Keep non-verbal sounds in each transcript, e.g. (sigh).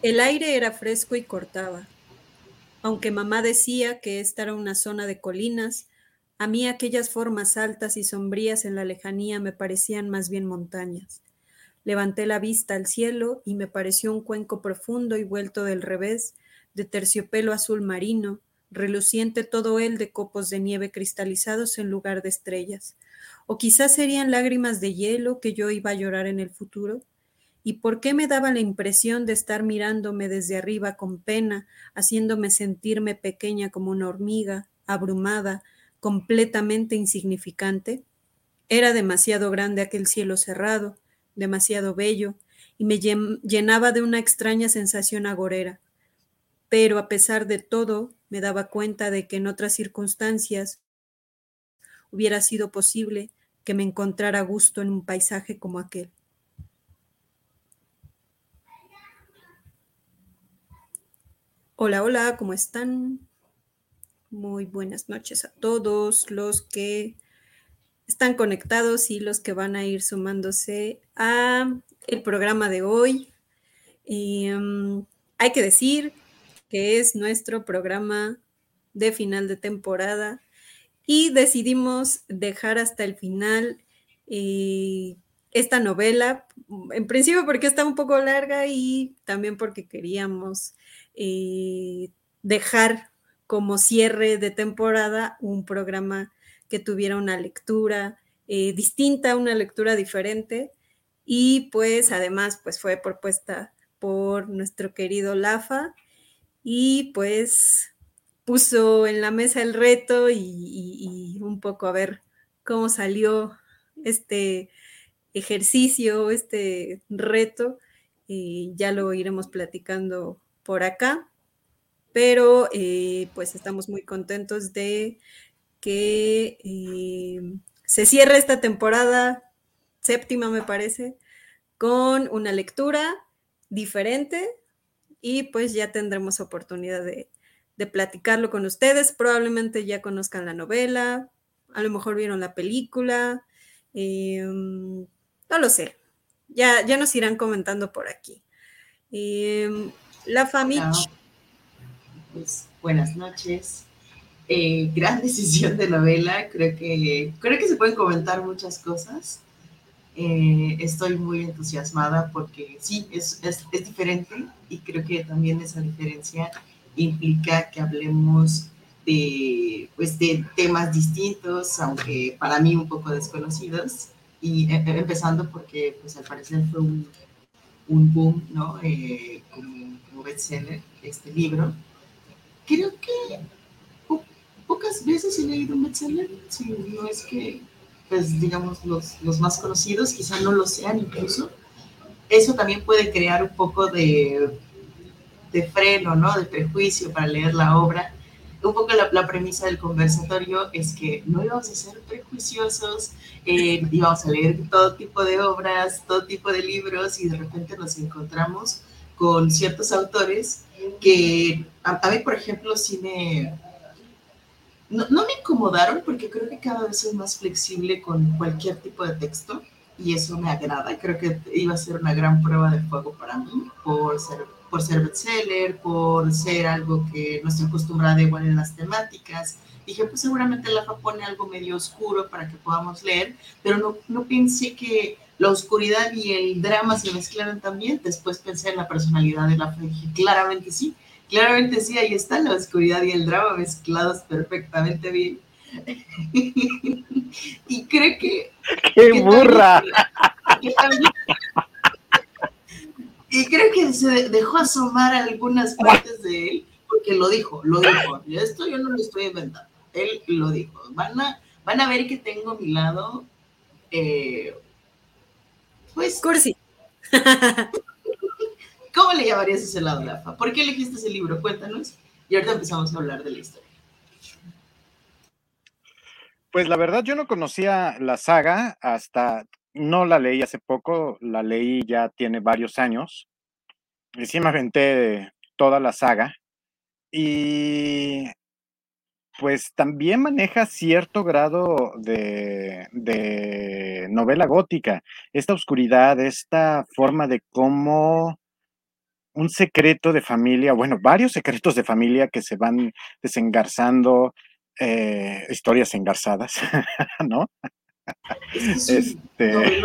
El aire era fresco y cortaba. Aunque mamá decía que esta era una zona de colinas, a mí aquellas formas altas y sombrías en la lejanía me parecían más bien montañas. Levanté la vista al cielo y me pareció un cuenco profundo y vuelto del revés, de terciopelo azul marino, reluciente todo él de copos de nieve cristalizados en lugar de estrellas. O quizás serían lágrimas de hielo que yo iba a llorar en el futuro. ¿Y por qué me daba la impresión de estar mirándome desde arriba con pena, haciéndome sentirme pequeña como una hormiga, abrumada, completamente insignificante? Era demasiado grande aquel cielo cerrado, demasiado bello, y me llenaba de una extraña sensación agorera. Pero a pesar de todo, me daba cuenta de que en otras circunstancias hubiera sido posible que me encontrara gusto en un paisaje como aquel. Hola, hola, ¿cómo están? Muy buenas noches a todos los que están conectados y los que van a ir sumándose a el programa de hoy. Em, hay que decir que es nuestro programa de final de temporada y decidimos dejar hasta el final eh, esta novela, en principio porque está un poco larga y también porque queríamos eh, dejar como cierre de temporada un programa que tuviera una lectura eh, distinta, una lectura diferente. Y pues además pues fue propuesta por nuestro querido Lafa y pues puso en la mesa el reto y, un poco a ver cómo salió este ejercicio, este reto. y ya lo iremos platicando por acá, pero eh, pues estamos muy contentos de que eh, se cierre esta temporada séptima, me parece, con una lectura diferente y pues ya tendremos oportunidad de, platicarlo con ustedes. Probablemente ya conozcan la novela, a lo mejor vieron la película, em, no lo sé. Ya, ya nos irán comentando por aquí. Em, la familia. Pues buenas noches. Eh, gran (laughs) decisión de novela. Creo que, creo que se pueden comentar muchas cosas. Eh, estoy muy entusiasmada porque sí, es, es, es, diferente y creo que también esa diferencia implica que hablemos de, pues, de temas distintos, aunque para mí un poco desconocidos. Y eh, empezando porque, pues al parecer fue un, un boom, ¿no? como bestseller, este libro. Creo que pocas veces he leído un bestseller, si no es que, pues digamos, los, los más conocidos quizá no lo sean incluso. Eso también puede crear un poco de, de freno, ¿no? De prejuicio para leer la obra. Un poco la, la premisa del conversatorio es que no íbamos a ser prejuiciosos, eh, íbamos a leer todo tipo de obras, todo tipo de libros y de repente nos encontramos con ciertos autores que a, mí, por ejemplo, sí me... No, me incomodaron porque creo que cada vez soy más flexible con cualquier tipo de texto y eso me agrada. Creo que iba a ser una gran prueba de fuego para mí por ser, por ser bestseller, por ser algo que no estoy acostumbrada igual en las temáticas. Dije, pues seguramente la pone algo medio oscuro para que podamos leer, pero no, no pensé que la oscuridad y el drama se mezclaron también. Después pensé en la personalidad de la fe y claramente sí, claramente sí, ahí están la oscuridad y el drama mezclados perfectamente bien. (laughs) y creo que... (laughs) ¡Qué burra! y creo que se dejó asomar algunas partes de él, porque lo dijo, lo dijo. Esto yo no lo estoy inventando. Él lo dijo. Van a, van a ver que tengo a mi lado eh, pues. Cursi. (laughs) ¿Cómo le llamarías ese lado, Lafa? ¿Por qué elegiste ese libro? Cuéntanos. Y ahorita empezamos a hablar de la historia. Pues la verdad, yo no conocía la saga hasta. No la leí hace poco, la leí ya tiene varios años. Y sí me aventé toda la saga. Y pues también maneja cierto grado de, de, novela gótica, esta oscuridad, esta forma de cómo un secreto de familia, bueno, varios secretos de familia que se van desengarzando, eh, historias engarzadas, (laughs) ¿no? Es, un este...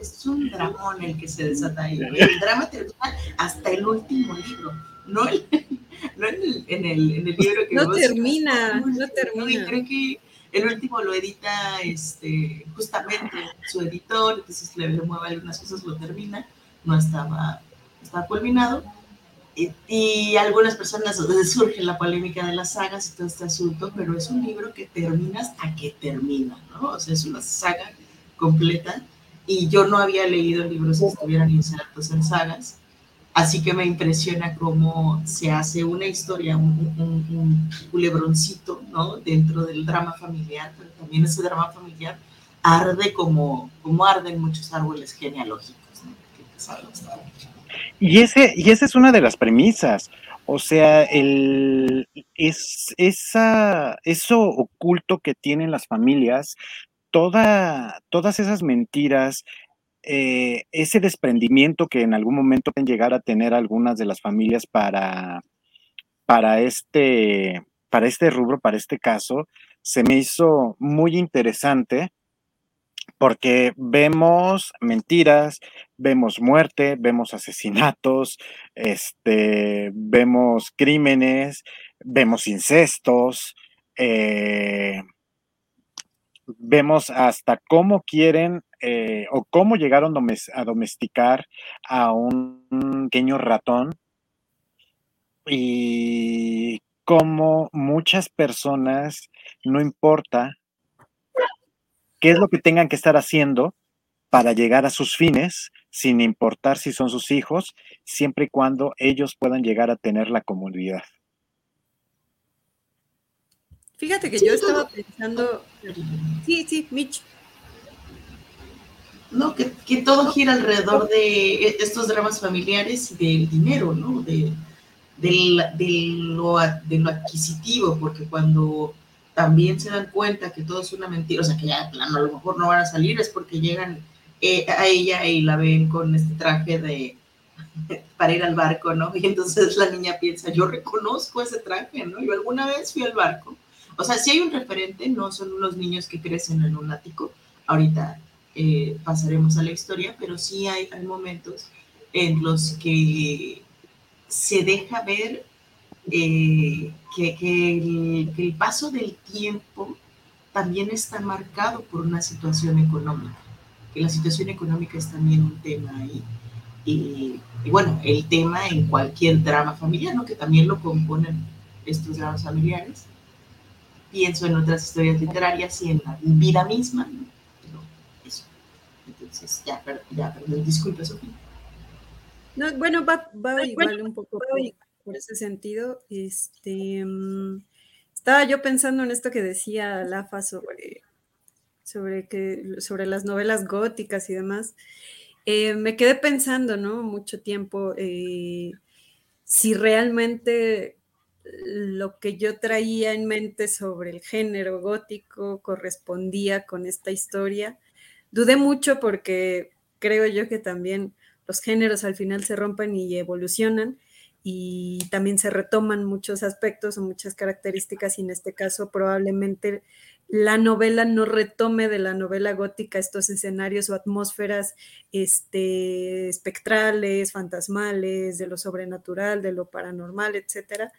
es, un dramón el que se desata ahí. El drama termina hasta el último libro, no, el, (laughs) no en, el, en, el, en, el, libro que No termina, no termina. Y creo que el último lo edita este, justamente su editor, entonces le, le mueve algunas cosas, lo termina, no estaba está culminado. Y, algunas personas surge la polémica de las sagas y todo este asunto, pero es un libro que termina hasta que termina, ¿no? O sea, es una saga completa y yo no había leído libros que estuvieran insertos en sagas, así que me impresiona cómo se hace una historia, un, un, culebroncito, ¿no? Dentro del drama familiar, pero también ese drama familiar arde como, como arden muchos árboles genealógicos, ¿no? Y, ese, y esa es una de las premisas. O sea, el, es, esa, eso oculto que tienen las familias, toda, todas esas mentiras, eh, ese desprendimiento que en algún momento pueden llegar a tener algunas de las familias para, para, este, para este rubro, para este caso, se me hizo muy interesante porque vemos mentiras, vemos muerte, vemos asesinatos, este, vemos crímenes, vemos incestos, eh, vemos hasta cómo quieren eh, o cómo llegaron a domesticar a un pequeño ratón y cómo muchas personas, no importa qué es lo que tengan que estar haciendo para llegar a sus fines, sin importar si son sus hijos, siempre y cuando ellos puedan llegar a tener la comunidad. Fíjate que yo estaba pensando. Sí, sí, Mitch. No, que, todo gira alrededor de estos dramas familiares y del dinero, ¿no? De, lo, de lo adquisitivo, porque cuando también se dan cuenta que todo es una mentira, o sea, que ya a lo mejor no van a salir, es porque llegan eh, a ella y la ven con este traje de (laughs) para ir al barco, ¿no? Y entonces la niña piensa, yo reconozco ese traje, ¿no? Yo alguna vez fui al barco. O sea, si hay un referente, no son unos niños que crecen en un ático, ahorita eh, pasaremos a la historia, pero sí hay, hay momentos en los que se deja ver eh, que, el, paso del tiempo también está marcado por una situación económica, que la situación económica es también un tema ahí. Y, bueno, el tema en cualquier drama familiar, ¿no? que también lo componen estos dramas familiares. Pienso en otras historias literarias y en la vida misma, ¿no? Pero eso. Entonces, ya, ya perdón, disculpe, Sofía. No, bueno, va, va igual un poco por ese sentido. Este, mm, estaba yo pensando en esto que decía Lafa sobre, sobre, que, sobre las novelas góticas y demás. Eh, me quedé pensando, ¿no? Mucho tiempo, eh, si realmente lo que yo traía en mente sobre el género gótico correspondía con esta historia. Dudé mucho porque creo yo que también los géneros al final se rompen y evolucionan y también se retoman muchos aspectos o muchas características y en este caso probablemente la novela no retome de la novela gótica estos escenarios o atmósferas este, espectrales, fantasmales, de lo sobrenatural, de lo paranormal, etcétera,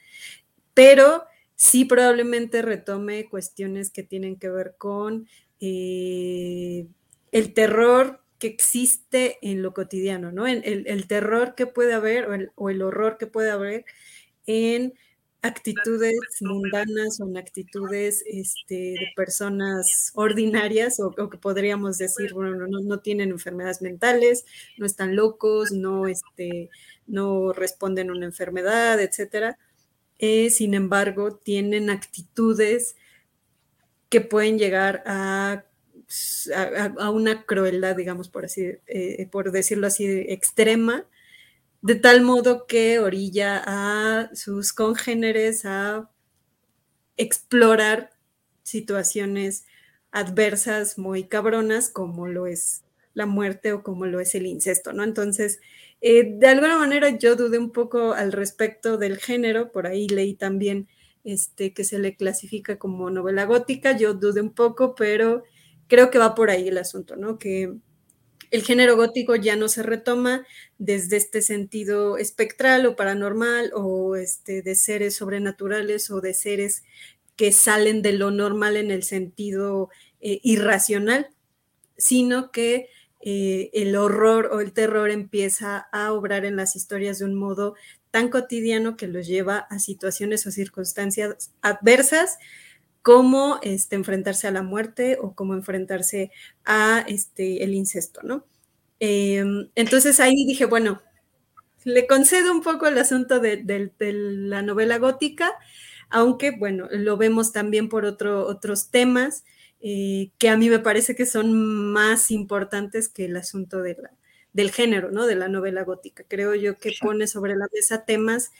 pero sí probablemente retome cuestiones que tienen que ver con eh, el terror que existe en lo cotidiano, ¿no? El, el, terror que puede haber o el, horror que puede haber en actitudes mundanas o en actitudes este, de personas ordinarias o, que podríamos decir, bueno, no, no, tienen enfermedades mentales, no están locos, no, este, no responden a una enfermedad, etcétera. Eh, sin embargo, tienen actitudes que pueden llegar a a, una crueldad, digamos, por así, eh, por decirlo así, extrema, de tal modo que orilla a sus congéneres a explorar situaciones adversas muy cabronas como lo es la muerte o como lo es el incesto, ¿no? Entonces, eh, de alguna manera yo dudé un poco al respecto del género, por ahí leí también este, que se le clasifica como novela gótica, yo dudé un poco, pero creo que va por ahí el asunto, ¿no? Que el género gótico ya no se retoma desde este sentido espectral o paranormal o este, de seres sobrenaturales o de seres que salen de lo normal en el sentido eh, irracional, sino que eh, el horror o el terror empieza a obrar en las historias de un modo tan cotidiano que los lleva a situaciones o circunstancias adversas como este, enfrentarse a la muerte o como enfrentarse a este, el incesto, ¿no? Em, entonces ahí dije, bueno, le concedo un poco el asunto de, la novela gótica, aunque, bueno, lo vemos también por otros temas. Eh, que a mí me parece que son más importantes que el asunto del género, ¿no? De la novela gótica. Creo yo que pone sobre la mesa temas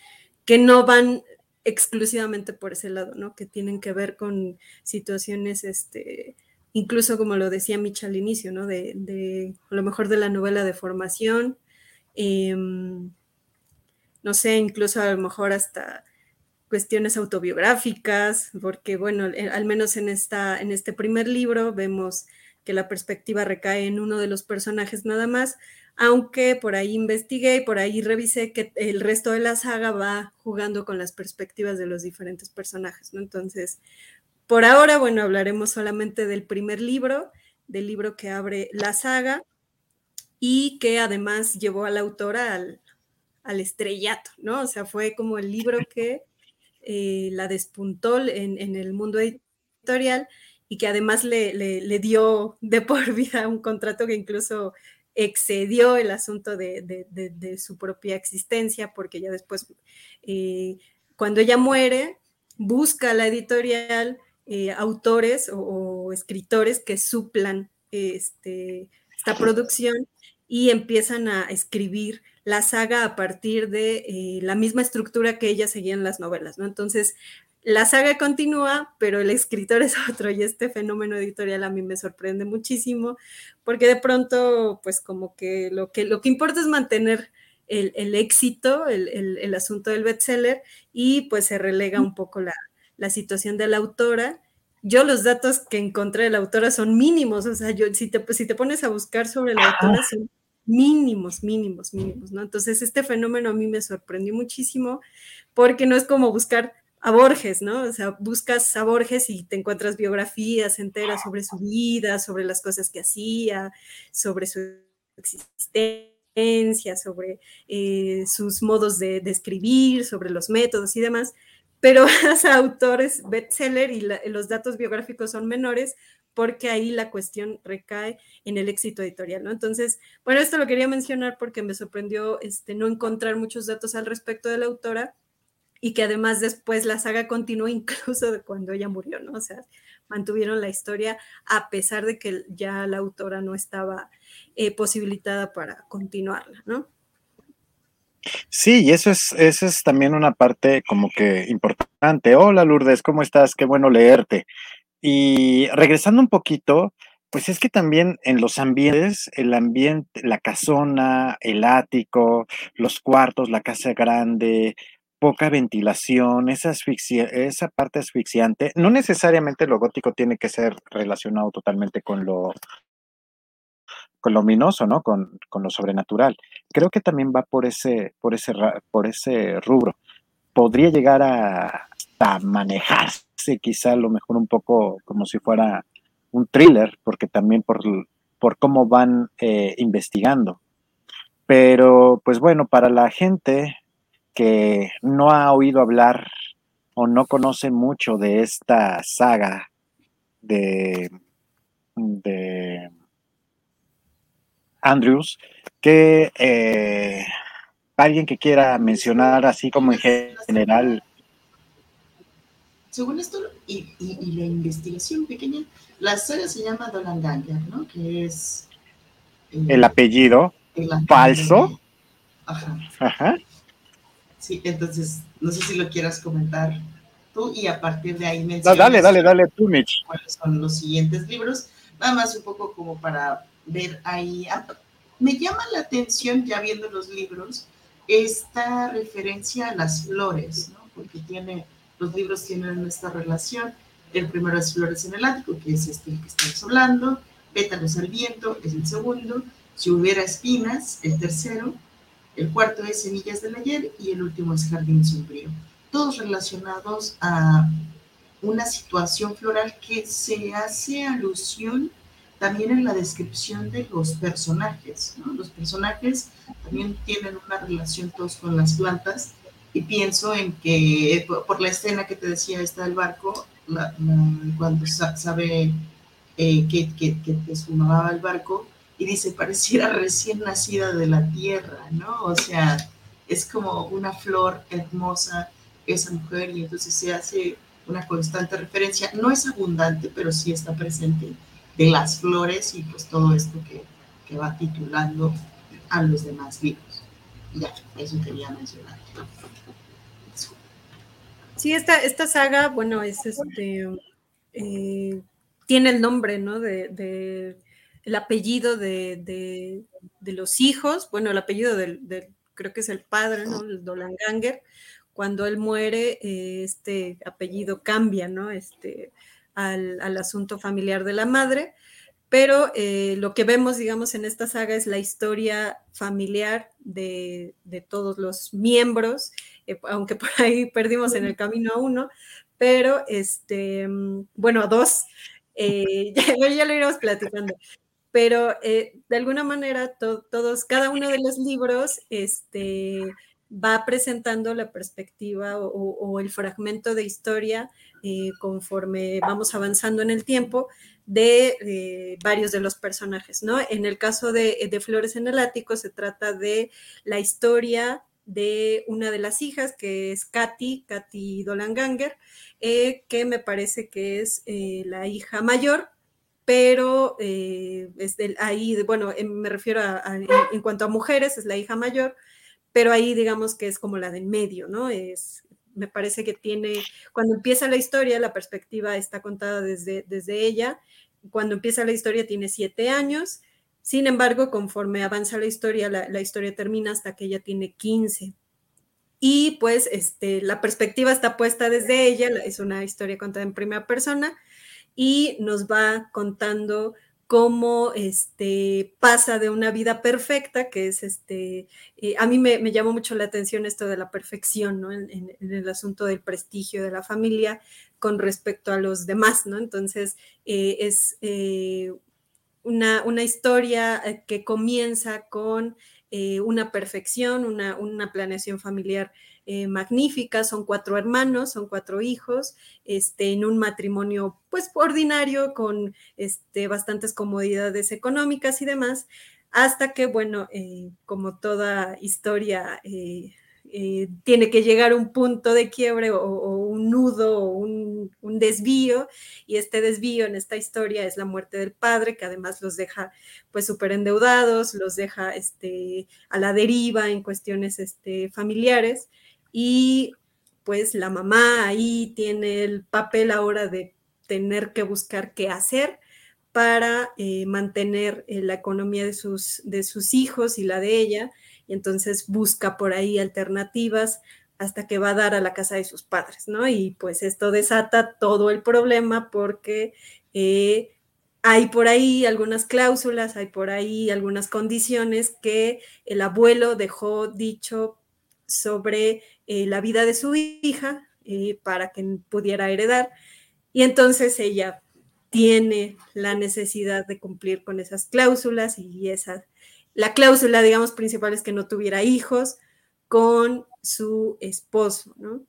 que no van exclusivamente por ese lado, ¿no? Que tienen que ver con situaciones, este, incluso como lo decía Micha al inicio, ¿no? De, a lo mejor de la novela de formación, em, no sé, incluso a lo mejor hasta cuestiones autobiográficas, porque bueno, eh, al menos en, esta, en este primer libro vemos que la perspectiva recae en uno de los personajes nada más, aunque por ahí investigué y por ahí revisé que el resto de la saga va jugando con las perspectivas de los diferentes personajes, ¿no? Entonces, por ahora, bueno, hablaremos solamente del primer libro, del libro que abre la saga y que además llevó a la autora al, al estrellato, ¿no? O sea, fue como el libro que eh, la despuntó en, el mundo editorial y que además le, dio de por (laughs) vida un contrato que incluso excedió el asunto de, su propia existencia, porque ya después, eh, cuando ella muere, busca la editorial eh, autores o, escritores que suplan este, esta producción y empiezan a escribir la saga a partir de eh, la misma estructura que ella seguía en las novelas, ¿no? Entonces, la saga continúa, pero el escritor (laughs) es otro y este fenómeno editorial a mí me sorprende muchísimo porque de pronto, pues como que lo que, lo que importa es mantener el, éxito, el, asunto del bestseller y pues se relega un poco la, situación de la autora. Yo los datos que encontré de la autora son mínimos, o sea, yo si te, si te pones a buscar sobre la autora son mínimos, mínimos, mínimos, ¿no? Entonces, este fenómeno a mí me sorprendió muchísimo porque no es como buscar a Borges, ¿no? O sea, buscas a Borges y te encuentras biografías enteras sobre su vida, sobre las cosas que hacía, sobre su existencia, sobre eh, sus modos de, escribir, sobre los métodos y demás, pero (laughs) a autores bestseller y los datos biográficos son menores porque ahí la cuestión recae en el éxito editorial, ¿no? Entonces, bueno, esto lo quería mencionar porque me sorprendió este, no encontrar muchos datos al respecto de la autora y que además después la saga continuó (laughs) incluso de cuando ella murió, ¿no? O sea, mantuvieron la historia a pesar de que ya la autora no estaba eh, posibilitada para continuarla, ¿no? Sí, y eso es, eso es también una parte como que importante. Hola Lourdes, ¿cómo estás? Qué bueno leerte. Y regresando un poquito, pues es que también en los ambientes, el ambiente, la casona, el ático, los cuartos, la casa grande, poca ventilación, esa, parte asfixiante, no necesariamente lo gótico tiene que ser relacionado totalmente con lo, con lo ominoso, ¿no? Con, con, lo sobrenatural. Creo que también va por ese, por ese, por ese rubro. Podría llegar a, a manejarse quizá a lo mejor un poco como si fuera un thriller, porque también por, por cómo van eh, investigando. Pero pues bueno, para la gente que no ha oído hablar o no conoce mucho de esta saga de, de Andrews, que eh, alguien que quiera mencionar así como en general según esto, y, la investigación pequeña, la saga se llama Dolanganger, ¿no? Que es... Eh, el, apellido falso. Ajá. Ajá. Sí, entonces, no sé si lo quieras comentar. tú y a partir de ahí mencionas. Dale, dale, dale, tú, Mitch. ¿Cuáles son los siguientes libros? Nada más un poco como para ver ahí. Ah, me llama la atención, ya viendo los libros, esta referencia a las flores, ¿no? Porque tiene, los libros tienen esta relación. El primero es Flores en el Ático, que es este que estamos hablando. Pétalos al viento es el segundo. Si hubiera espinas, el tercero. El cuarto es Semillas del Ayer y el último es Jardín Sombrío. Todos relacionados a una situación floral que se hace alusión también en la descripción de los personajes. Los personajes también tienen una relación todos con las plantas y pienso en que por la escena que te decía está el barco, cuando sabe eh, que, que, que, el barco y dice, pareciera recién nacida de la tierra, ¿no? O sea, es como una flor hermosa esa mujer y entonces se hace una constante referencia, no es abundante, pero sí está presente de las flores y pues todo esto que, que va titulando a los demás libros. Ya, eso quería mencionar. Sí, esta, esta saga, bueno, es este, eh, tiene el nombre, ¿no? De, de el apellido de, de, los hijos, bueno, el apellido del, creo que es el padre, ¿no? El Dolanganger. Cuando él muere, eh, este apellido cambia, ¿no? Este, al, asunto familiar de la madre, pero eh, lo que vemos, digamos, en esta saga es la historia familiar de, de todos los miembros, eh, aunque por ahí perdimos en el camino a uno, pero este, mm, bueno, a dos, (laughs) ya, ya, lo iremos platicando. Pero de alguna manera, todos, cada uno de los libros, este, va presentando la perspectiva o, o el fragmento de historia eh, conforme vamos avanzando en el tiempo de eh, varios de los personajes, ¿no? En el caso de, Flores en el Ático se trata de la historia de una de las hijas, que es Katy, Katy Dolanganger, eh, que me parece que es la hija mayor, pero es ahí, bueno, me refiero a, en, cuanto a mujeres, es la hija mayor, pero ahí digamos que es como la del medio, ¿no? Es, me parece que tiene, cuando empieza la historia, la perspectiva está contada desde, desde ella, cuando empieza la historia tiene siete años, sin embargo, conforme avanza la historia, la, historia termina hasta que ella tiene 15. Y pues este, la perspectiva está puesta desde ella, es una historia contada en primera persona y nos va contando cómo este, pasa de una vida perfecta, que es este, eh, a mí me, llamó mucho la atención esto de la perfección, ¿no? En, el asunto del prestigio de la familia con respecto a los demás, ¿no? Entonces, eh, es eh, una, una, historia que comienza con una perfección, una, una planeación familiar eh, magnífica, son cuatro hermanos, son cuatro hijos, este, en un matrimonio pues ordinario con este, bastantes comodidades económicas y demás, hasta que, bueno, eh, como toda historia eh, tiene que llegar un punto de quiebre o, un nudo o un, un, desvío, y este desvío en esta historia es la muerte del padre, que además los deja pues súper endeudados, los deja este, a la deriva en cuestiones este, familiares, y pues la mamá ahí tiene el papel ahora de tener que buscar qué hacer para eh, mantener eh, la economía de sus, de sus hijos y la de ella, y entonces busca por ahí alternativas hasta que va a dar a la casa de sus padres, ¿no? Y pues esto desata todo el problema porque eh, hay por ahí algunas cláusulas, hay por ahí algunas condiciones que el abuelo dejó dicho sobre eh, la vida de su hija eh, para que pudiera heredar. Y entonces ella tiene la necesidad de cumplir con esas cláusulas y esa, la cláusula, digamos, principal es que no tuviera hijos con su esposo, ¿no?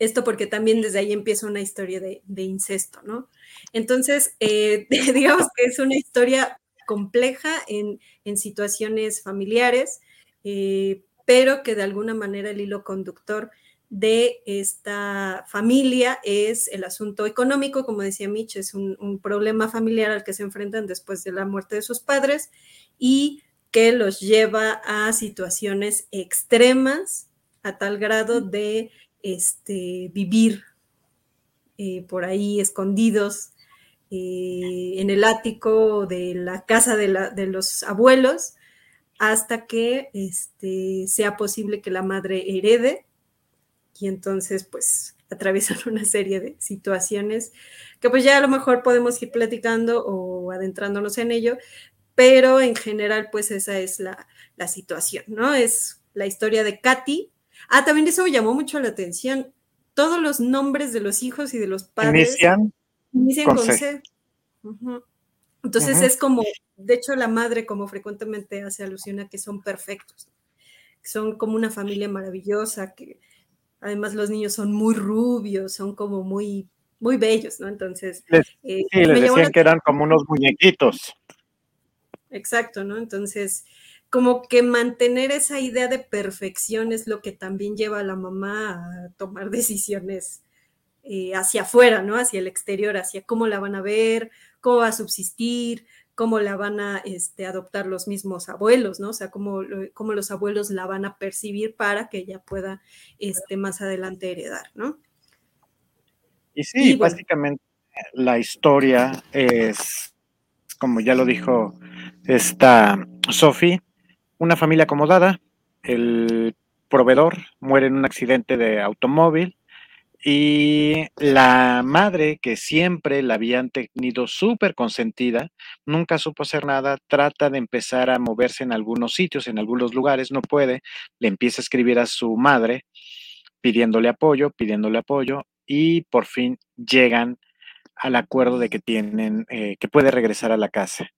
Esto porque también desde ahí empieza una historia de, incesto, ¿no? Entonces, eh, (laughs) digamos que es una historia compleja en, en situaciones familiares, pero que de alguna manera el hilo conductor de esta familia es el asunto económico, como decía Mitch, es un, problema familiar al que se enfrentan después de la muerte de sus padres y que los lleva a situaciones extremas a tal grado de este, vivir eh, por ahí escondidos eh, en el ático de la casa de, de los abuelos hasta que este, sea posible que la madre herede y entonces pues (laughs) atraviesan una serie de situaciones que pues ya a lo mejor podemos ir platicando o adentrándonos en ello, pero en general pues esa es la, la situación, ¿no? Es la historia de Katy. Ah, también eso me llamó mucho la atención. Todos los nombres de los hijos y de los padres inician, con, C. Entonces es como, de hecho la madre como frecuentemente hace alusión a que son perfectos, son como una familia maravillosa, que además los niños son muy rubios, son como muy, muy bellos, ¿no? Entonces... Eh, sí, les decían que eran como unos muñequitos. Exacto, ¿no? Entonces, como que mantener esa idea de perfección es lo que también lleva a la mamá a tomar (laughs) decisiones eh, hacia afuera, ¿no? Hacia el exterior, hacia cómo la van a ver, cómo va a subsistir, cómo la van a este, adoptar los mismos abuelos, ¿no? O sea, cómo, cómo, los abuelos la van a percibir para que ella pueda este, más adelante heredar, ¿no? Y sí, básicamente la historia es, como ya lo dijo esta Sophie, una familia acomodada, el proveedor muere en un accidente de automóvil, y la madre, que siempre la habían tenido súper consentida, nunca supo hacer nada, trata de empezar a moverse en algunos sitios, en algunos lugares, no puede, le empieza a escribir a su madre pidiéndole apoyo, pidiéndole apoyo, y por fin llegan al acuerdo de que tienen, eh, que puede regresar a la casa.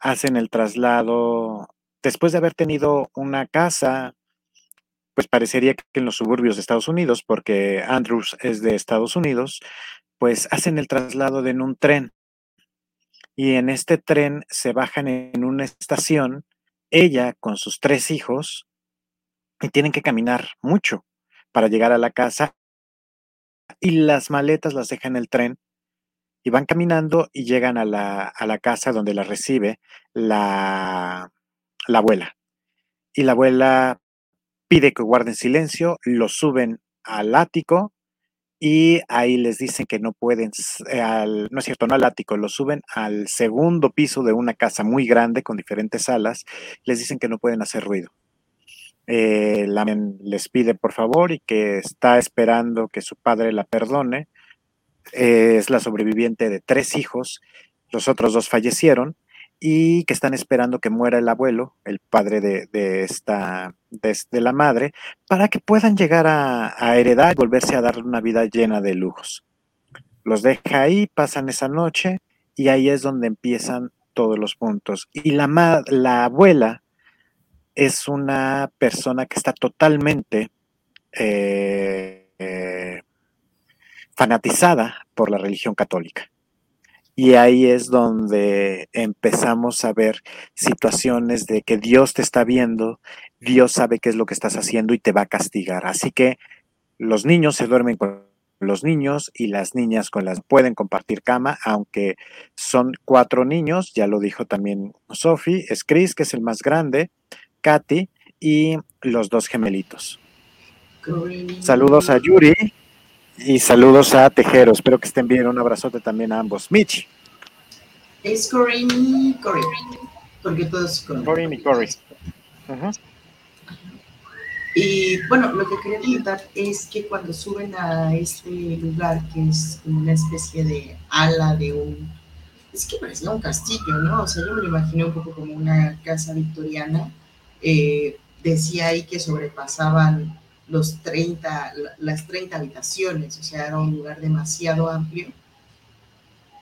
Hacen el traslado, después de haber tenido una casa pues parecería que en los suburbios de Estados Unidos, porque Andrews es de Estados Unidos, pues hacen el traslado en un tren. Y en este tren se bajan en una estación, ella con sus tres hijos, y tienen que caminar mucho para llegar a la casa. Y las maletas las dejan en el tren y van caminando y llegan a la, a la casa donde la recibe la, la abuela. Y la abuela pide que guarden silencio, lo suben al ático y ahí les dicen que no pueden, no es cierto, no al ático, lo suben al segundo piso de una casa muy grande con diferentes salas, les dicen que no pueden hacer ruido. Eh, les pide por favor y que está esperando que su padre la perdone. es la sobreviviente de tres hijos, los otros dos fallecieron y que están esperando que muera el abuelo, el padre de, esta, de, la madre, para que puedan llegar a, heredar y volverse a dar una vida llena de lujos. Los deja ahí, pasan esa noche y ahí es donde empiezan todos los puntos. Y la, la abuela es una persona que está totalmente eh, eh, fanatizada por la religión católica. Y ahí es donde empezamos a ver situaciones de que Dios te está viendo, Dios sabe qué es lo que estás haciendo y te va a castigar. Así que los niños se duermen con los niños y las niñas con las pueden compartir cama, aunque son cuatro niños, ya lo dijo también Sophie, es Chris, que es el más grande, Katy y los dos gemelitos. Saludos a Yuri, y saludos a Tejero. Espero que estén bien. Un abrazote también a ambos. Mitch. Es Corinne y. Porque todos Corinne y Cory. Y bueno, lo que quería comentar es que cuando suben a este lugar, que es una especie de ala de un. Es que parecía un castillo, ¿no? O sea, yo me lo imaginé un poco como una casa victoriana. Eh, decía ahí que sobrepasaban los 30, las 30 habitaciones, o sea, era un lugar demasiado amplio.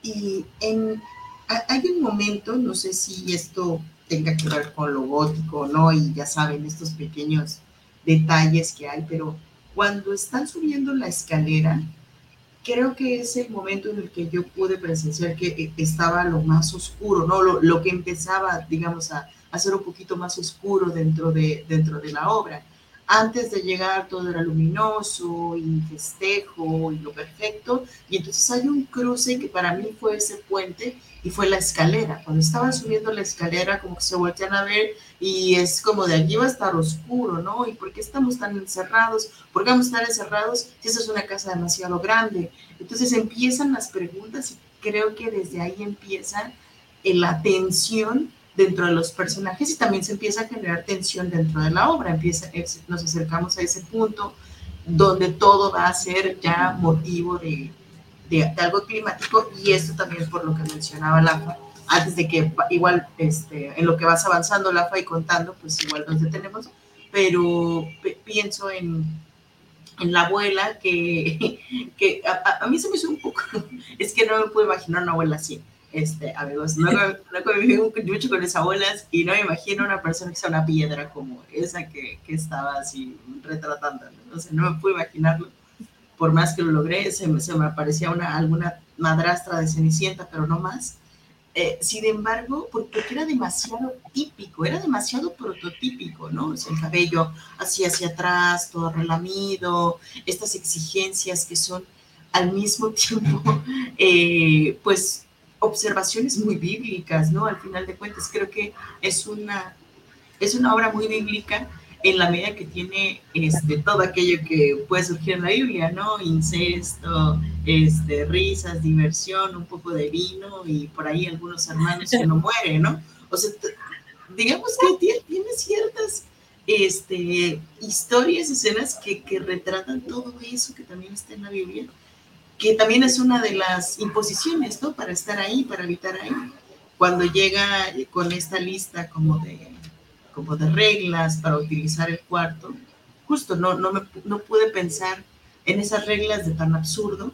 Y en, hay un momento, no sé si esto tenga que ver con lo gótico o no, y ya saben, estos pequeños detalles que hay, pero cuando están subiendo la escalera, creo que es el momento en el que yo pude presenciar que eh, estaba lo más oscuro, ¿no? Lo, lo que empezaba, digamos, a, a, ser un poquito más oscuro dentro de, dentro de la obra antes de llegar todo era luminoso y festejo y lo perfecto, y entonces hay un cruce que para mí fue ese puente y fue la escalera. Cuando estaban subiendo la escalera, como que se voltean a ver y es como de allí va a estar oscuro, ¿no? ¿Y por qué estamos tan encerrados? ¿Por qué vamos a estar encerrados si esa es una casa demasiado grande? Entonces empiezan las preguntas y creo que desde ahí empieza la tensión dentro de los personajes y también se empieza a generar tensión dentro de la obra. Empieza, nos acercamos a ese punto donde todo va a ser ya motivo de, de, algo climático y esto también por lo que mencionaba Lafa, antes de que igual este, en lo que vas avanzando Lafa y contando, pues igual nos detenemos, pero pienso en, en la abuela que, (laughs) que a, mí se me hizo un poco, (laughs) es que no me puedo imaginar una abuela así. Este, amigos, no, no conviví mucho con mis abuelas y no me imagino una persona que sea una piedra como esa que, que estaba así retratando. ¿no? no me puedo imaginarlo por más que lo logré, se se me aparecía una, alguna madrastra de Cenicienta, pero no más. Eh, sin embargo, porque era demasiado típico, era demasiado prototípico, ¿no? O sea, el cabello así hacia atrás, todo relamido, estas exigencias que son al mismo (laughs) tiempo, eh, pues, observaciones muy bíblicas, ¿no? Al final de cuentas, creo que es una, es una obra muy bíblica en la medida que tiene este, todo aquello que puede surgir en la Biblia, ¿no? Incesto, este, risas, diversión, un poco de vino y por ahí algunos hermanos que no (laughs) mueren, ¿no? O sea, digamos que tiene ciertas este, historias, escenas que, que retratan todo eso que también está en la Biblia, que también es una de las imposiciones, ¿no? Para estar ahí, para habitar ahí. Cuando llega con esta lista como de como de reglas para utilizar el cuarto, justo no, no, me, no pude pensar en esas reglas de tan absurdo.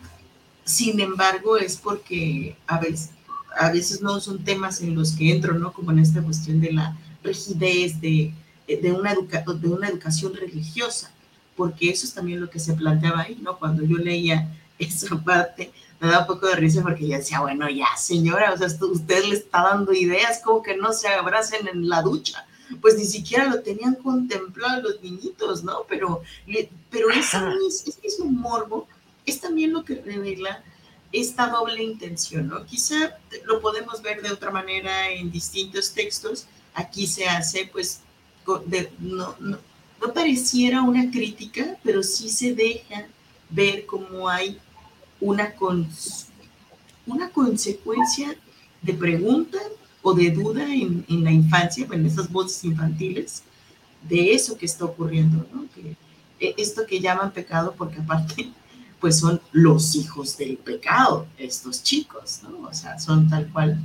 Sin embargo, es porque a veces, a veces no son temas en los que entro, ¿no? Como en esta cuestión de la rigidez, de, de, una, educa de una educación religiosa, porque eso es también lo que se planteaba ahí, ¿no? Cuando yo leía (laughs) esa parte, me da un poco de risa porque yo decía, bueno, ya señora, o sea, usted le está dando ideas, como que no se abracen en la ducha pues ni siquiera lo tenían contemplado los niñitos, ¿no? Pero, pero ese, mismo morbo es también lo que revela esta doble intención, ¿no? Quizá lo podemos ver de otra manera en distintos textos, aquí se hace, pues, no, no, no pareciera una crítica, pero sí se deja ver cómo hay una, una consecuencia de pregunta o de duda en, en la infancia, en esas voces infantiles, de eso que está ocurriendo, ¿no? Que, eh, esto que llaman pecado, porque aparte, pues son los hijos del pecado, estos chicos, ¿no? O sea, son tal cual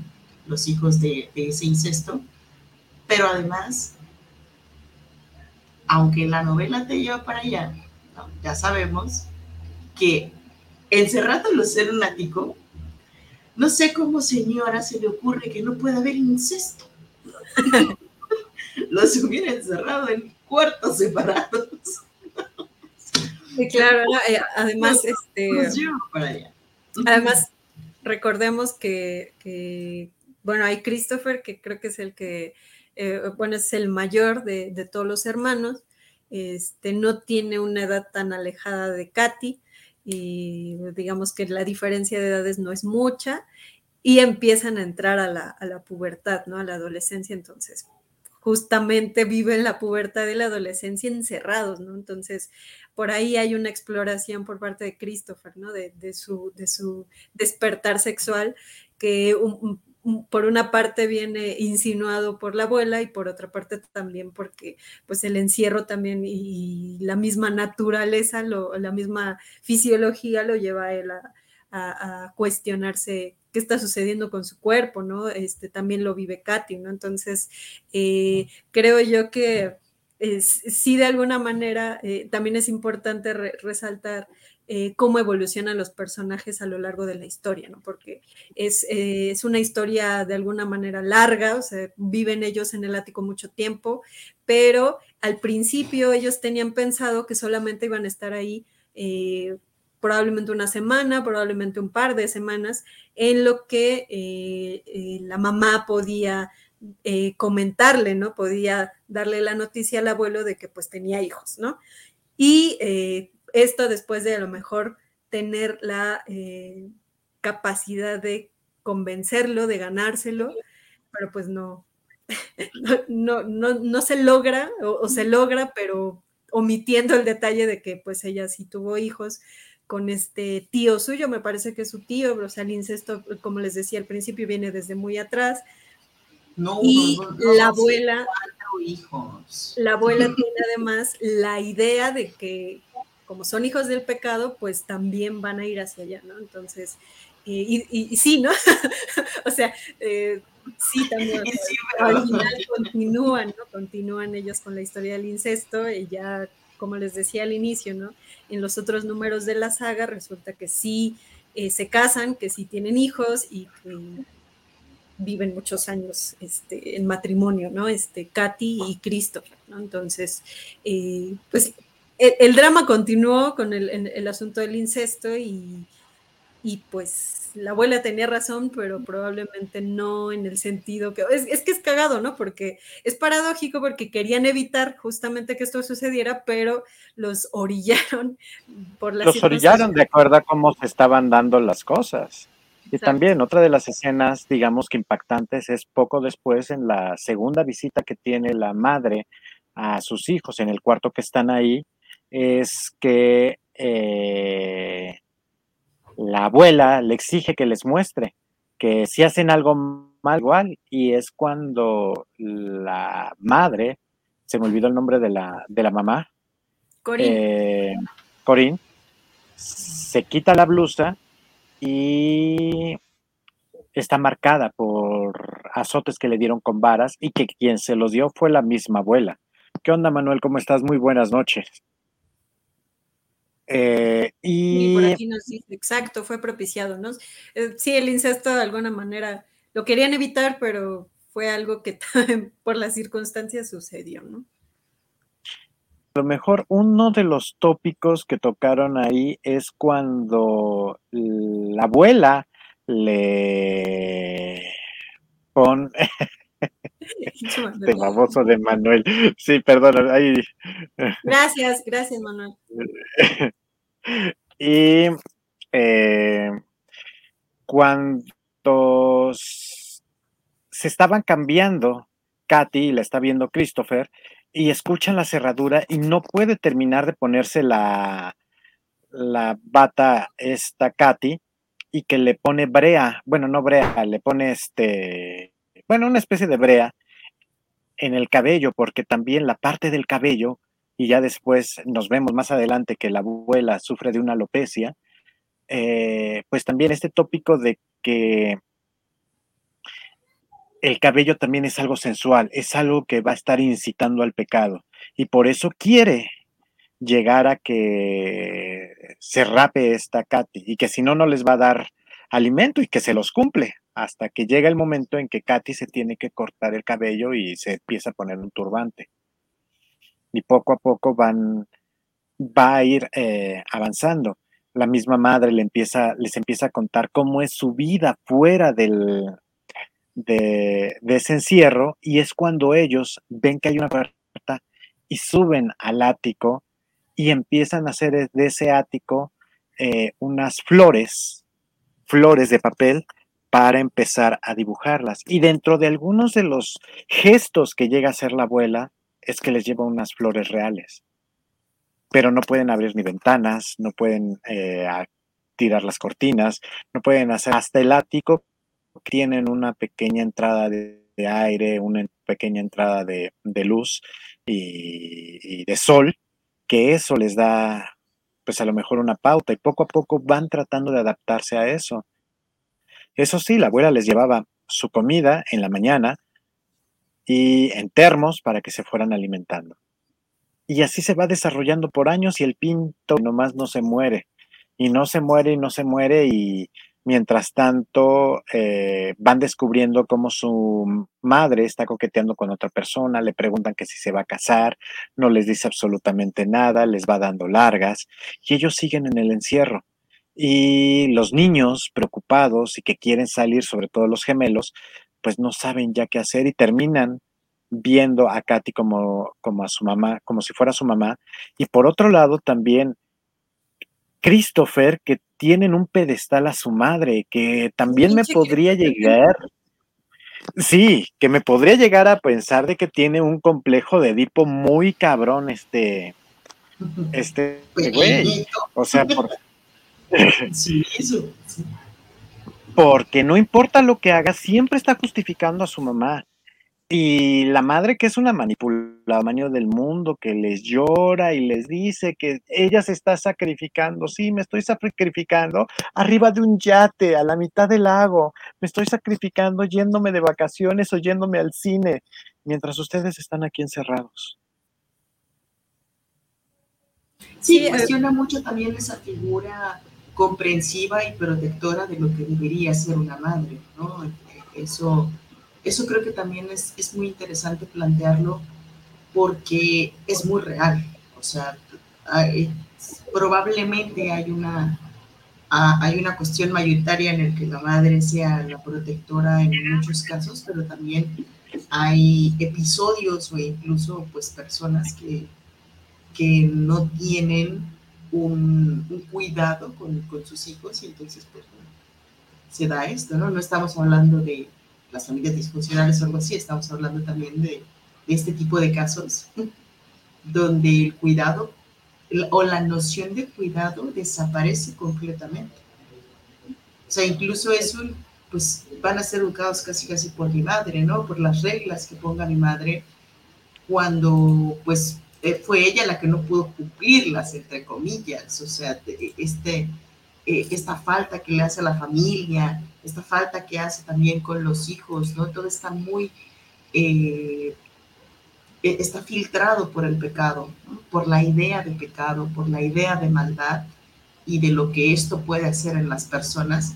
los hijos de, ese incesto, pero además, aunque la novela te lleva para allá, ya sabemos que encerrándolos en un ático, no sé cómo señora se le ocurre que no puede haber incesto. (laughs) Los hubiera encerrado en cuartos separados. Sí, claro, eh, además, este, además, recordemos que, bueno, hay Christopher, que creo que es el que, eh, bueno, es el mayor de, de, todos los hermanos, este, no tiene una edad tan alejada de Katy, y digamos que la diferencia de edades no es mucha y empiezan a entrar a la, a la pubertad, ¿no? A la adolescencia, entonces justamente viven la pubertad de la adolescencia encerrados, ¿no? Entonces, por ahí hay una exploración por parte de Christopher, ¿no? De, de, su, de su despertar sexual que por una parte viene insinuado por la abuela y por otra parte también porque pues el encierro también y la misma naturaleza, lo, la misma fisiología lo lleva a él a, cuestionarse qué está sucediendo con su cuerpo, ¿no? Este también lo vive Katy, ¿no? Entonces, eh, creo yo que sí de alguna manera eh, también es importante re resaltar eh, cómo evolucionan los personajes a lo largo de la historia, ¿no? Porque es, eh, es, una historia de alguna manera larga, o sea, viven ellos en el ático mucho tiempo, pero al principio ellos tenían pensado que solamente iban a estar ahí eh, probablemente una semana, probablemente un par de semanas, en lo que la mamá podía comentarle, ¿no? Podía darle la noticia al abuelo de que pues tenía hijos, ¿no? Y esto después de a lo mejor tener la eh, capacidad de convencerlo, de ganárselo, pero pues (laughs) no, no, no, no, se logra o, se logra, pero omitiendo el detalle de que pues ella sí tuvo hijos con este tío suyo, me parece que es su tío, o sea, el incesto, como les decía al principio, viene desde muy atrás. No, y la abuela, hijos. la abuela tiene además la idea de que como son hijos del pecado, pues también van a ir hacia allá, ¿no? Entonces, y, y, sí, ¿no? (laughs) o sea, eh, sí, también. (laughs) al final continúan, ¿no? Continúan ellos con la historia del incesto y ya, como les decía al inicio, ¿no? En los otros números de la saga resulta que sí eh, se casan, que sí tienen hijos y que viven muchos años este, en matrimonio, ¿no? Este, Katy y Christopher, ¿no? Entonces, eh, pues el, drama continuó con el, el asunto del incesto y y pues la abuela tenía razón, pero probablemente no en el sentido que es, que es cagado, ¿no? Porque es paradójico porque querían evitar justamente que esto sucediera, pero los (laughs) orillaron por las Los orillaron de acuerdo a cómo se estaban dando las cosas. Y también otra de las escenas, digamos que impactantes, es poco después en la segunda visita que tiene la madre a sus hijos en el cuarto que están ahí, es que eh, la abuela le exige que les muestre que si hacen algo mal igual y es cuando la madre, se me olvidó el nombre de la, de la mamá, Corín. Eh, se quita la blusa y está marcada por azotes que le dieron con varas y que quien se los dio fue la misma abuela. ¿Qué onda, Manuel? ¿Cómo estás? Muy buenas noches. Eh, y... por aquí nos dice, exacto, fue propiciado, ¿no? Eh, sí, el incesto de alguna manera lo querían evitar, pero fue algo que (laughs) por las circunstancias sucedió, ¿no? A lo mejor uno de los tópicos que tocaron ahí es cuando la abuela le pone (laughs) de baboso de Manuel. Sí, perdón. Ahí. Gracias, gracias, Manuel. (laughs) Y eh, cuando se estaban cambiando, Katy la está viendo Christopher y escuchan la cerradura y no puede terminar de ponerse la, la bata esta Katy y que le pone brea, bueno, no brea, le pone este, bueno, una especie de brea en el cabello, porque también la parte del cabello y ya después nos vemos más adelante que la abuela sufre de una alopecia, eh, pues también este tópico de que el cabello también es algo sensual, es algo que va a estar incitando al pecado y por eso quiere llegar a que se rape esta Katy y que si no, no les va a dar alimento y que se los cumple hasta que llega el momento en que Katy se tiene que cortar el cabello y se empieza a poner un turbante y poco a poco van, va a ir eh, avanzando. La misma madre empieza, les empieza a contar cómo es su vida fuera del, de, ese encierro y es cuando ellos ven que hay una puerta y suben al ático y empiezan a hacer de ese ático eh, unas flores, flores de papel para empezar a dibujarlas. Y dentro de algunos de los gestos que llega a hacer la abuela, es que les lleva unas flores reales. Pero no pueden abrir ni ventanas, no pueden eh, tirar las cortinas, no pueden hacer hasta el ático. Tienen una pequeña entrada de, aire, una pequeña entrada de, luz y, de sol, que eso les da, pues a lo mejor una pauta y poco a poco van tratando de adaptarse a eso. Eso sí, la abuela les llevaba su comida en la mañana, y en termos para que se fueran alimentando. Y así se va desarrollando por años y el pinto nomás no se muere. Y no se muere y no se muere y mientras tanto eh, van descubriendo cómo su madre está coqueteando con otra persona, le preguntan que si se va a casar, no les dice absolutamente nada, les va dando largas y ellos siguen en el encierro. Y los niños preocupados y que quieren salir, sobre todo los gemelos, pues no saben ya qué hacer y terminan viendo a Katy como, como a su mamá, como si fuera su mamá. Y por otro lado, también Christopher, que tienen un pedestal a su madre, que también me podría llegar, sí, que me podría llegar a pensar de que tiene un complejo de Edipo muy cabrón, este, este güey. O sea, por... (laughs) sí, eso. Porque no importa lo que haga, siempre está justificando a su mamá. Y la madre que es una manipuladora del mundo, que les llora y les dice que ella se está sacrificando, sí, me estoy sacrificando arriba de un yate, a la mitad del lago, me estoy sacrificando yéndome de vacaciones o yéndome al cine, mientras ustedes están aquí encerrados. Sí, cuestiona mucho también esa figura comprensiva y protectora de lo que debería ser una madre, ¿no? Eso eso creo que también es, es muy interesante plantearlo porque es muy real. O sea, probablemente hay una, hay una cuestión mayoritaria en el que la madre sea la protectora en muchos casos, pero también hay episodios o incluso pues personas que, que no tienen un, cuidado con, con, sus hijos y entonces pues se da esto, ¿no? No estamos hablando de, las familias disfuncionales o algo así, estamos hablando también de, este tipo de casos (laughs) donde el cuidado o la noción de cuidado desaparece completamente. O sea, incluso eso, pues van a ser educados casi casi por mi madre, ¿no? Por las reglas que ponga mi madre cuando, pues, eh, fue ella la que no pudo cumplirlas, entre comillas. O sea, este, eh, esta falta que le hace a la familia, esta falta que hace también con los hijos, ¿no? Todo está muy, eh, e-, está filtrado por el pecado, por la idea de pecado, por la idea de maldad y de lo que esto puede hacer en las personas,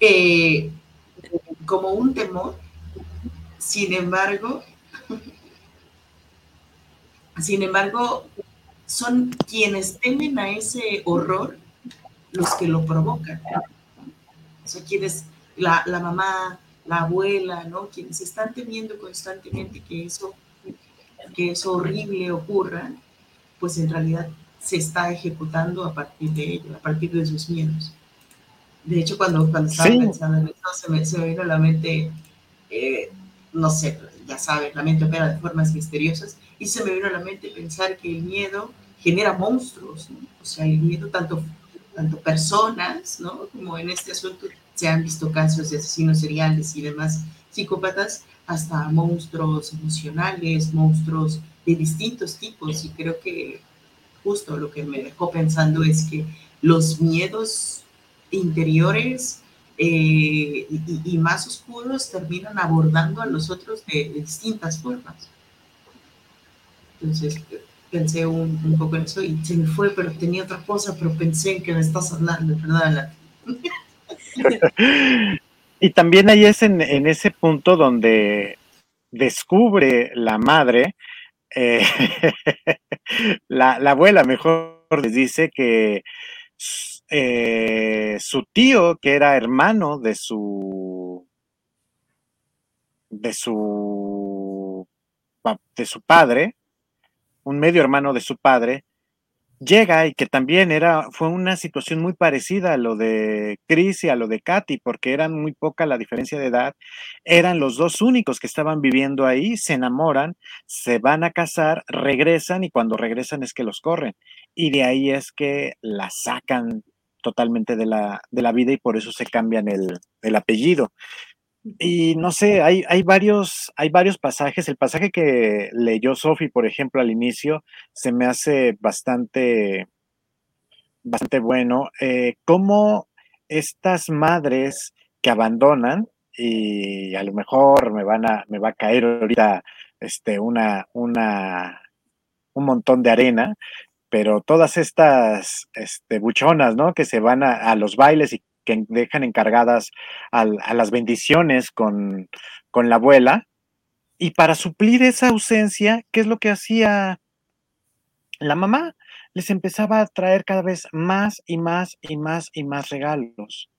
eh, como un temor. Sin embargo, (laughs) sin embargo, son quienes temen a ese horror los que lo provocan. O sea, quienes, la, la mamá, la abuela, ¿no? Quienes están temiendo constantemente que eso, que eso horrible ocurra, pues en realidad se está ejecutando a partir de ello, a partir de sus miedos. De hecho, cuando, cuando estaba pensando en eso, se me, se me, vino a la mente, eh, no sé, ya saben, la mente opera de formas misteriosas, y se me vino a la mente pensar que el miedo genera monstruos, ¿no? o sea, el miedo tanto tanto personas, ¿no? Como en este asunto se han visto casos de asesinos seriales y demás psicópatas, hasta monstruos emocionales, monstruos de distintos tipos. Y creo que justo lo que me dejó pensando es que los miedos interiores eh, y, más oscuros terminan abordando a los otros de, de distintas formas. Entonces, pensé un, un, poco en eso y se me fue, pero tenía otra cosa, pero pensé en que me estás hablando, ¿verdad? (laughs) y también ahí es en, en, ese punto donde descubre la madre, eh, (laughs) la, la, abuela mejor les dice que eh, su tío, que era hermano de su de su de su padre, un medio hermano de su padre, llega y que también era, fue una situación muy parecida a lo de Chris y a lo de Katy, porque eran muy poca la diferencia de edad, eran los dos únicos que estaban viviendo ahí, se enamoran, se van a casar, regresan y cuando regresan es que los corren. Y de ahí es que la sacan totalmente de la, de la vida y por eso se cambian el, el apellido. Y no sé, hay, hay, varios, hay varios pasajes. El pasaje que leyó Sophie, por ejemplo, al inicio, se me hace bastante, bastante bueno. Eh, cómo estas madres que abandonan, y a lo mejor me van a, me va a caer ahorita este, una, una, un montón de arena, pero todas estas este, buchonas, ¿no? Que se van a, a los bailes y que dejan encargadas a, las bendiciones con, con la abuela. Y para suplir esa ausencia, ¿qué es lo que hacía la mamá? Les empezaba a traer cada vez más y más y más y más regalos,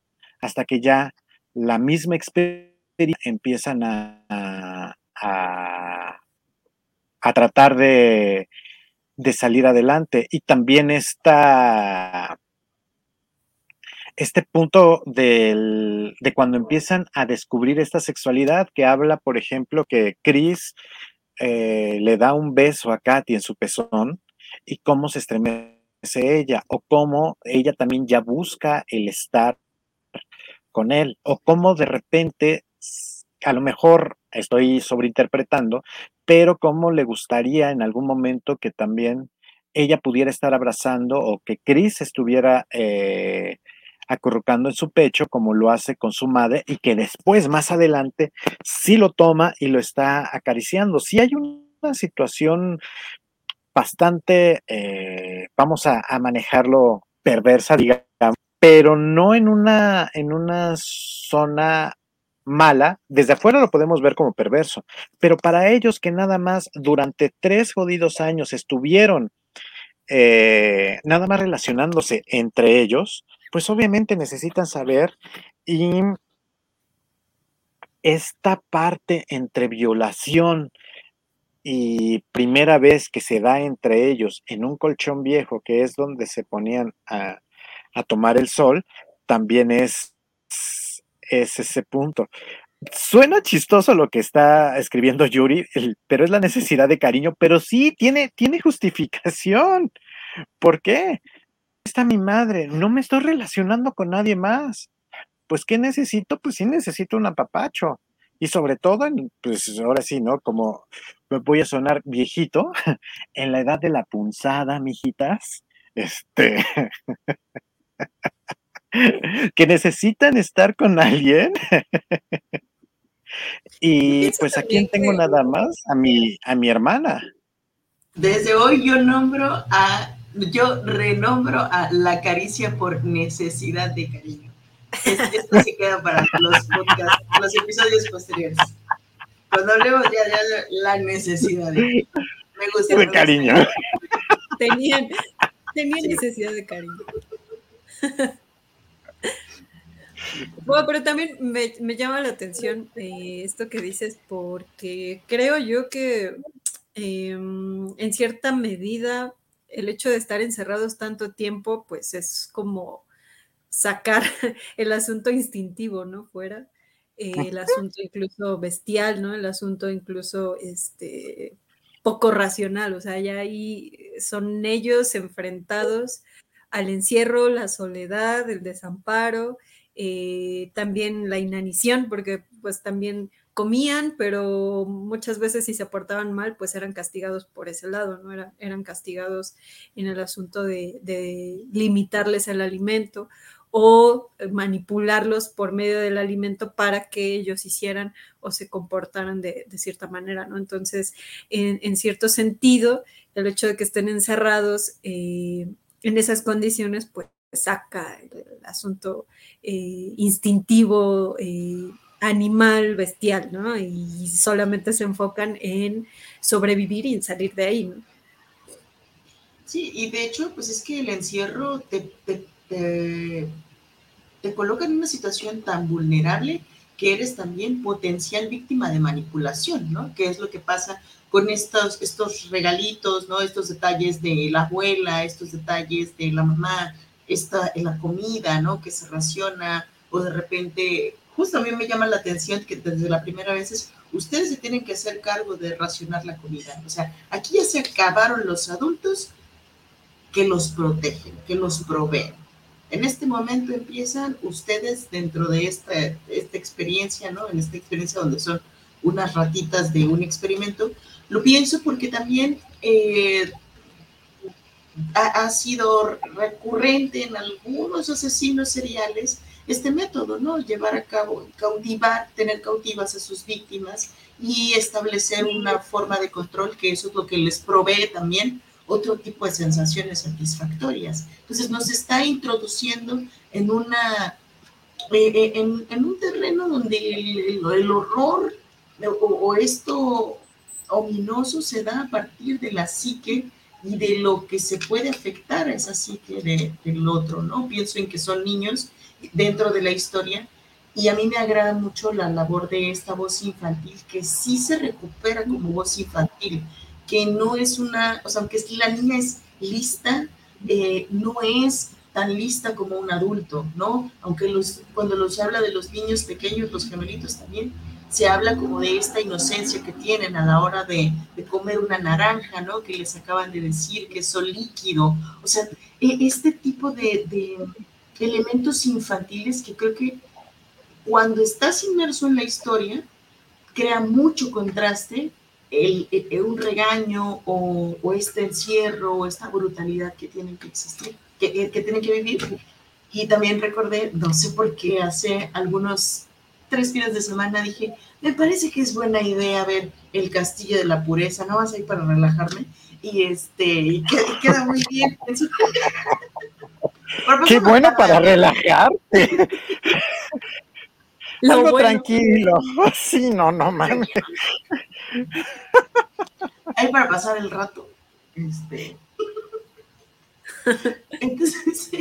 hasta que ya la misma experiencia empiezan a, a, tratar de, de, salir adelante. Y también está este punto del, de cuando empiezan a descubrir esta sexualidad que habla, por ejemplo, que Chris eh, le da un beso a Katy en su pezón y cómo se estremece ella, o cómo ella también ya busca el estar con él, o cómo de repente, a lo mejor estoy sobreinterpretando, pero cómo le gustaría en algún momento que también ella pudiera estar abrazando o que Chris estuviera eh, acurrucando en su pecho como lo hace con su madre y que después, más adelante, sí lo toma y lo está acariciando. Si hay una situación bastante, eh, vamos a, manejarlo perversa, digamos, pero no en una, en una zona mala, desde afuera lo podemos ver como perverso, pero para ellos que nada más durante tres jodidos años estuvieron eh, nada más relacionándose entre ellos, pues obviamente necesitan saber y esta parte entre violación y primera vez que se da entre ellos en un colchón viejo, que es donde se ponían a, tomar el sol, también es, es ese punto. Suena chistoso lo que está escribiendo Yuri, pero es la necesidad de cariño, pero sí tiene, tiene justificación. ¿Por qué? Está mi madre, no me estoy relacionando con nadie más. Pues, ¿qué necesito? Pues sí necesito un apapacho. Y sobre todo, pues ahora sí, ¿no? Como me voy a sonar viejito, (laughs) en la edad de la punzada, mijitas, este, (laughs) que necesitan estar con alguien. (laughs) y pues aquí tengo nada más a mi, a mi hermana. Desde hoy yo nombro a yo renombro a la caricia por necesidad de cariño. Esto se queda para los podcasts, los episodios posteriores. Cuando hablemos ya de la necesidad de cariño. Me gusta. De cariño. Tenían, tenían necesidad de cariño. Bueno, pero también me, me llama la atención eh, esto que dices porque creo yo que eh, en cierta medida el hecho de estar encerrados tanto tiempo, pues es como sacar (laughs) el asunto instintivo, ¿no? Fuera, eh, el asunto incluso bestial, ¿no? El asunto incluso, este, poco racional, o sea, ya ahí son ellos enfrentados al encierro, la soledad, el desamparo, eh, también la inanición, porque pues también comían, pero muchas veces si se portaban mal, pues eran castigados por ese lado, ¿no? Era, eran castigados en el asunto de, limitarles el alimento o manipularlos por medio del alimento para que ellos hicieran o se comportaran de, cierta manera, ¿no? Entonces, en, cierto sentido, el hecho de que estén encerrados eh, en esas condiciones, pues saca el, asunto eh, instintivo, eh, animal bestial, ¿no? Y solamente se enfocan en sobrevivir y en salir de ahí, ¿no? Sí, y de hecho, pues es que el encierro te, te, coloca en una situación tan vulnerable que eres también potencial víctima de manipulación, ¿no? Que es lo que pasa con estos, estos regalitos, ¿no? Estos detalles de la abuela, estos detalles de la mamá, esta, la comida, ¿no? Que se raciona, o de repente justo a mí me llama la atención que desde la primera vez es, ustedes se tienen que hacer cargo de racionar la comida. O sea, aquí ya se acabaron los adultos que los protegen, que los proveen. En este momento empiezan ustedes dentro de esta, esta experiencia, ¿no? En esta experiencia donde son unas ratitas de un experimento. Lo pienso porque también eh, ha, ha, sido recurrente en algunos asesinos seriales este método, ¿no? Llevar a cabo, cautivar, tener cautivas a sus víctimas y establecer una forma de control que eso es lo que les provee también otro tipo de sensaciones satisfactorias. Entonces nos está introduciendo en una eh, eh, en, un terreno donde el, horror o, esto ominoso se da a partir de la psique y de lo que se puede afectar a esa psique del otro, ¿no? Pienso en que son niños dentro de la historia Y a mí me agrada mucho la labor de esta voz infantil, que sí se recupera como voz infantil, que no es una, o sea, aunque la niña es lista, eh, no es tan lista como un adulto, ¿no? Aunque los, cuando los habla de los niños pequeños, los gemelitos también, se habla como de esta inocencia que tienen a la hora de, comer una naranja, ¿no? Que les acaban de decir que es líquido. O sea, e, este tipo de, de elementos infantiles que creo que cuando estás inmerso en la historia, crea mucho contraste el, un regaño o, o, este encierro o esta brutalidad que tienen que existir, que, eh, que tienen que vivir. Y también recordé, no sé por qué, hace algunos tres fines de semana dije, me parece que es buena idea ver el Castillo de la Pureza, no vas a ir para relajarme. Y este, y queda, muy bien. (laughs) Qué bueno para relajarte. (laughs) Algo tranquilo. (laughs) Sí, no, no mames. (laughs) Ahí para pasar el rato. Este. Entonces,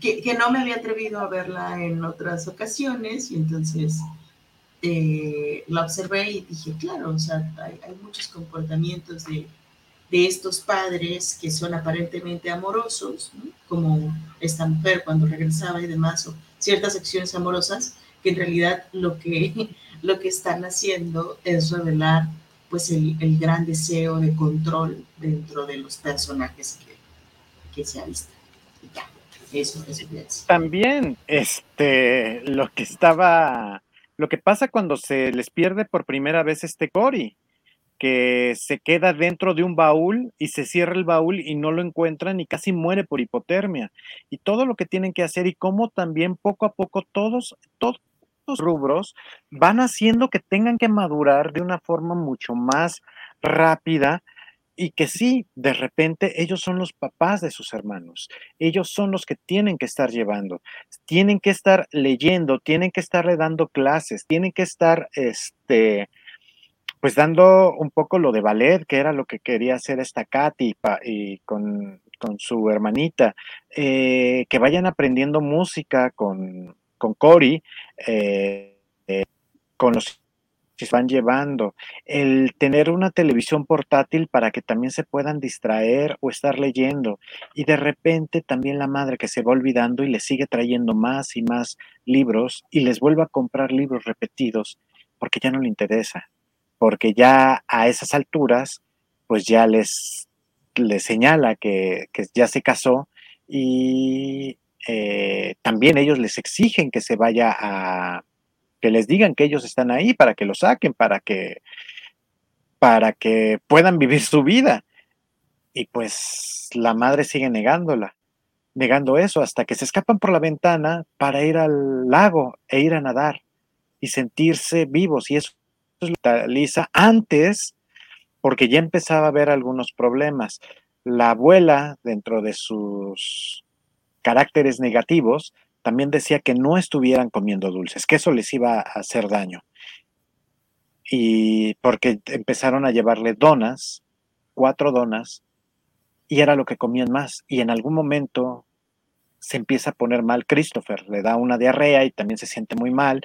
que, no me había atrevido a verla en otras ocasiones y entonces eh, la observé y dije, claro, o sea, hay, muchos comportamientos de, de, estos padres que son aparentemente amorosos, como esta mujer cuando regresaba y demás, o ciertas acciones amorosas, que en realidad lo que, (laughs) lo que están haciendo es revelar pues el, el gran deseo de control dentro de los personajes que, que se visto. Eso, eso es. También, este, lo que estaba, lo que pasa cuando se les pierde por primera vez este Cory, que se queda dentro de un baúl y se cierra el baúl y no lo encuentran y casi muere por hipotermia. Y todo lo que tienen que hacer y cómo también poco a poco todos, todos rubros van haciendo que tengan que madurar de una forma mucho más rápida y que sí, de repente ellos son los papás de sus hermanos, ellos son los que tienen que estar llevando, tienen que estar leyendo, tienen que estarle dando clases, tienen que estar, este, pues dando un poco lo de ballet, que era lo que quería hacer esta Katy y con, su hermanita, eh, que vayan aprendiendo música con, con Cory, eh, eh, con los que se van llevando, el tener una televisión portátil para que también se puedan distraer o estar leyendo y de repente también la madre que se va olvidando y le sigue trayendo más y más libros y les vuelve a comprar libros repetidos porque ya no le interesa, porque ya a esas alturas pues ya les, les señala que, que ya se casó y eh, también ellos les exigen que se vaya a, que les digan que ellos están ahí para que lo saquen, para que, para que puedan vivir su vida. Y pues la madre sigue negándola, negando eso, hasta que se escapan por la ventana para ir al lago e ir a nadar y sentirse vivos. Y eso Lisa antes, porque ya empezaba a haber algunos problemas. La abuela, dentro de sus caracteres negativos, también decía que no estuvieran comiendo dulces, que eso les iba a hacer daño. Y porque empezaron a llevarle donas, cuatro donas, y era lo que comían más. Y en algún momento se empieza a poner mal Christopher, le da una diarrea y también se siente muy mal.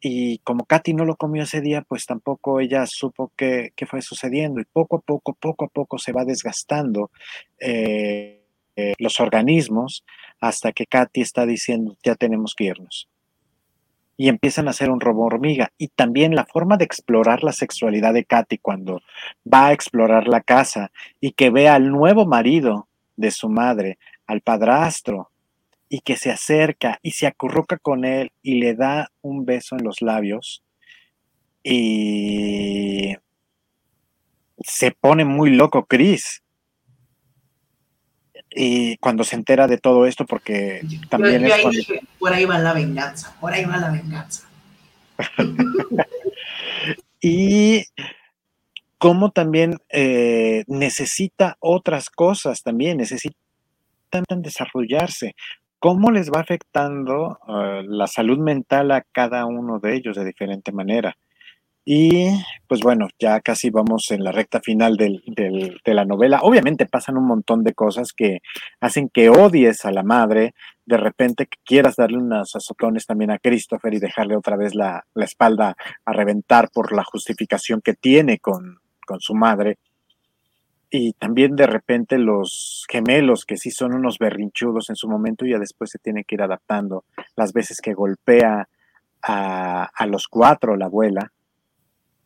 Y como Katy no lo comió ese día, pues tampoco ella supo qué, fue sucediendo. Y poco a poco, poco a poco se va desgastando eh, eh, los organismos hasta que Katy está diciendo, ya tenemos que irnos. Y empiezan a hacer un robo hormiga. Y también la forma de explorar la sexualidad de Katy cuando va a explorar la casa y que ve al nuevo marido de su madre, al padrastro, y que se acerca y se acurruca con él y le da un beso en los labios. Y se pone muy loco Chris y cuando se entera de todo esto, porque también es por ahí va la venganza, por ahí va la venganza. (laughs) y cómo también eh, necesita otras cosas también, necesitan desarrollarse. ¿Cómo les va afectando eh, la salud mental a cada uno de ellos de diferente manera? Y pues bueno, ya casi vamos en la recta final del, de la novela. Obviamente pasan un montón de cosas que hacen que odies a la madre, de repente quieras darle unos azotones también a Christopher y dejarle otra vez la, la espalda a reventar por la justificación que tiene con, con su madre. Y también de repente los gemelos, que sí son unos berrinchudos en su momento y ya después se tiene que ir adaptando. Las veces que golpea a, a los cuatro la abuela,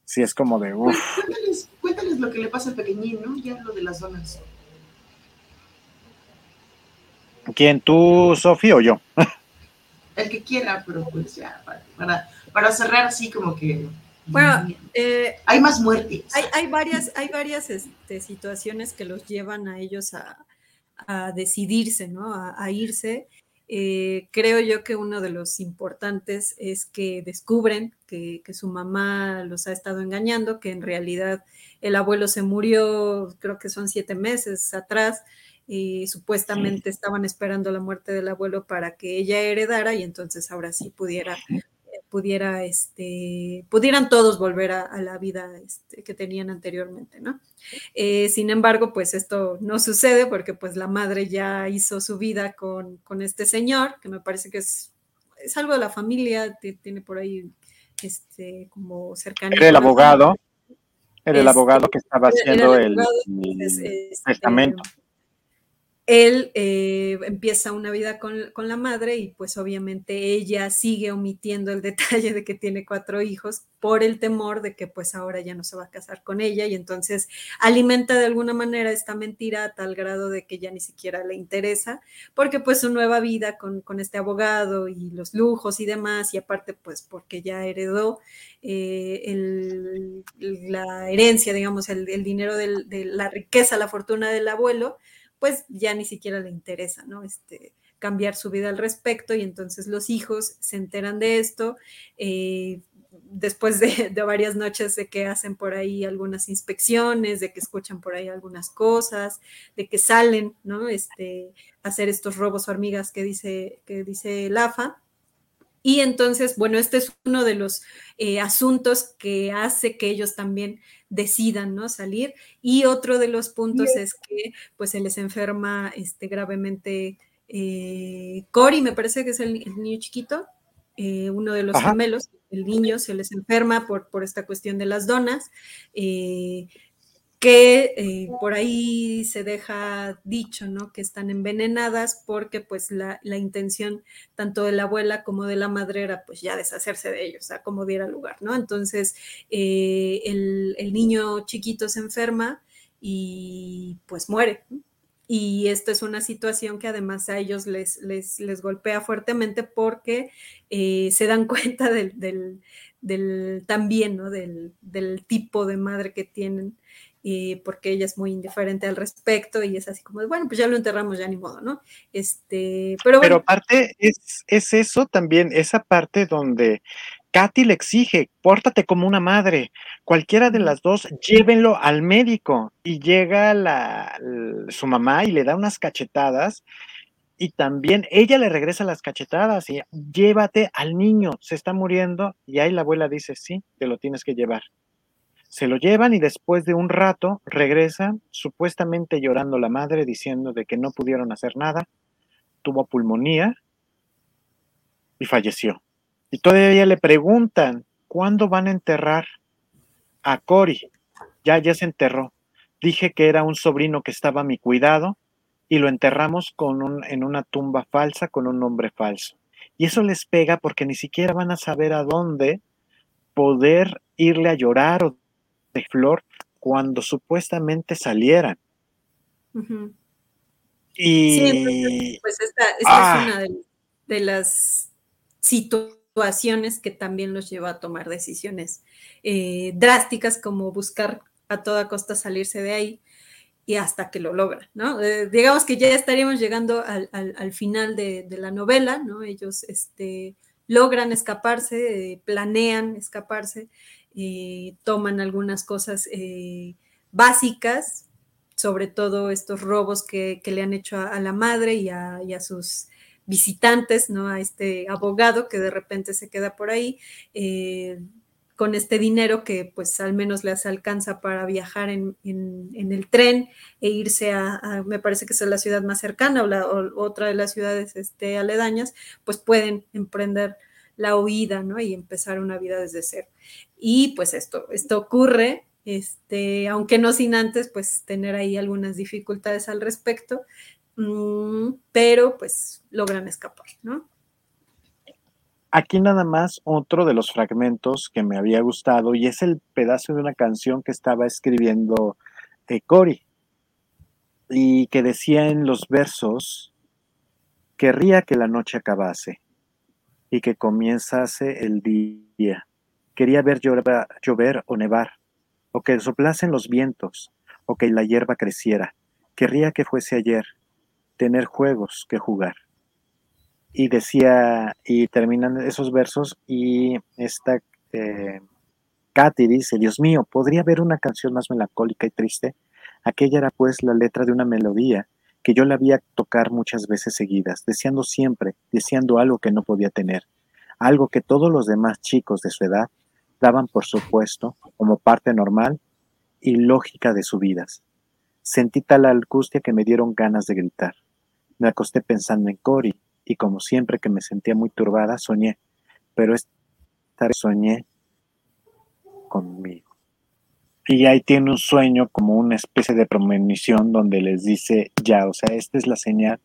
sí es como de. Cuéntales, cuéntales, lo que le pasa al pequeñín, ¿no? Ya lo de las donas. ¿Quién, tú, Sofía o yo? El que quiera, pero pues ya, para, para cerrar así como que... Bueno, eh, hay más muertes. Hay, hay varias, hay varias este, situaciones que los llevan a ellos a, a decidirse, ¿no? A, a irse. Eh, creo yo que uno de los importantes es que descubren que, que, su mamá los ha estado engañando, que en realidad el abuelo se murió, creo que son siete meses atrás, y supuestamente estaban esperando la muerte del abuelo para que ella heredara y entonces ahora sí pudiera pudiera, este, pudieran todos volver a, a la vida este, que tenían anteriormente, ¿no? Eh, sin embargo, pues esto no sucede porque pues la madre ya hizo su vida con, con este señor, que me parece que es, es algo de la familia, tiene por ahí este, como cercanía. Era el abogado, era el este, abogado que estaba haciendo el, el, el, este, testamento él eh, empieza una vida con, la madre y pues obviamente ella sigue omitiendo el (laughs) detalle de que tiene cuatro hijos por el temor de que pues ahora ya no se va a casar con ella y entonces alimenta de alguna manera esta mentira a tal grado de que ya ni siquiera le interesa porque pues su nueva vida con, con este abogado y los lujos y demás y aparte pues porque ya heredó eh, la herencia, digamos, el, dinero de la riqueza, la fortuna del abuelo, pues ya ni siquiera le interesa, ¿no? Este, cambiar su vida al respecto y entonces los hijos se enteran de esto. Eh, después de, varias noches de que hacen por ahí algunas inspecciones, de que escuchan por ahí algunas cosas, de que salen, ¿no? Este, hacer estos robos hormigas que dice, que dice Lafa. Y entonces, bueno, este es uno de los eh, asuntos que hace que ellos también decidan, ¿no? Salir. Y otro de los puntos es que, pues, se les enferma este, gravemente eh, Cory, me parece que es el, el niño chiquito, eh, uno de los Ajá. gemelos, el niño se les enferma por, por esta cuestión de las donas. Eh, que eh, por ahí se deja dicho, ¿no? Que están envenenadas porque pues la, la, intención tanto de la abuela como de la madre era pues ya deshacerse de ellos, a como diera lugar, ¿no? Entonces eh, el, el, niño chiquito se enferma y pues muere. Y esta es una situación que además a ellos les, les, les golpea fuertemente porque eh, se dan (laughs) cuenta del, del, del también, ¿no? Del, del tipo de madre que tienen y porque ella es muy indiferente al respecto y es así como, bueno, pues ya lo enterramos, ya ni modo, ¿no? Este, pero, bueno. pero aparte es, es eso también, esa parte donde Katy le exige, pórtate como una madre, cualquiera de las dos, llévenlo al médico y llega la, la, su mamá y le da unas cachetadas y también ella le regresa las cachetadas y llévate al niño, se está muriendo y ahí la abuela dice, sí, te lo tienes que llevar. Se lo llevan y después de un rato regresa, supuestamente llorando la madre, diciendo de que no pudieron hacer nada, tuvo pulmonía y falleció. Y todavía le preguntan, ¿cuándo van a enterrar a Cory? Ya, ya se enterró. Dije que era un sobrino que estaba a mi cuidado y lo enterramos con un, en una tumba falsa con un nombre falso. Y eso les pega porque ni siquiera van a saber a dónde poder irle a llorar o de flor cuando supuestamente salieran. Uh -huh. Y sí, entonces, pues esta, esta ah. es una de, de, las situaciones que también los lleva a tomar decisiones eh, drásticas como buscar a toda costa salirse de ahí y hasta que lo logran, ¿no? Eh, digamos que ya estaríamos llegando al, al, al final de, de, la novela, ¿no? Ellos este, logran escaparse, eh, planean escaparse, eh, toman algunas cosas eh, básicas, sobre todo estos robos que, que le han hecho a, la madre y a, a, sus visitantes, ¿no? A este abogado que de repente se queda por ahí. Eh, con este dinero que pues al menos les alcanza para viajar en, el tren e irse a, me parece que es la ciudad más cercana o, otra de las ciudades este, aledañas, pues pueden emprender la huida, ¿no? Y empezar una vida desde cero. Y pues esto, esto ocurre, este, aunque no sin antes, pues tener ahí algunas dificultades al respecto, mm, pero pues logran escapar, ¿no? Aquí nada más otro de los fragmentos que me había gustado y es el pedazo de una canción que estaba escribiendo eh, y que decía en los versos, querría que la noche acabase y que comenzase el día. Quería ver llover, llover o nevar, o que soplasen los vientos, o que la hierba creciera. Querría que fuese ayer, tener juegos que jugar y decía, y terminan esos versos, y esta eh, Katy dice, Dios mío, ¿podría haber una canción más melancólica y triste? Aquella era pues la letra de una melodía que yo la vi tocar muchas veces seguidas, deseando siempre, deseando algo que no podía tener, algo que todos los demás chicos de su edad daban por supuesto como parte normal y lógica de sus vidas. Sentí tal angustia que me dieron ganas de gritar. Me acosté pensando en Cory, y como siempre que me sentía muy turbada, soñé, pero esta vez soñé conmigo. Y ahí tiene un sueño como una especie de premonición donde les dice, ya, o sea, esta es la señal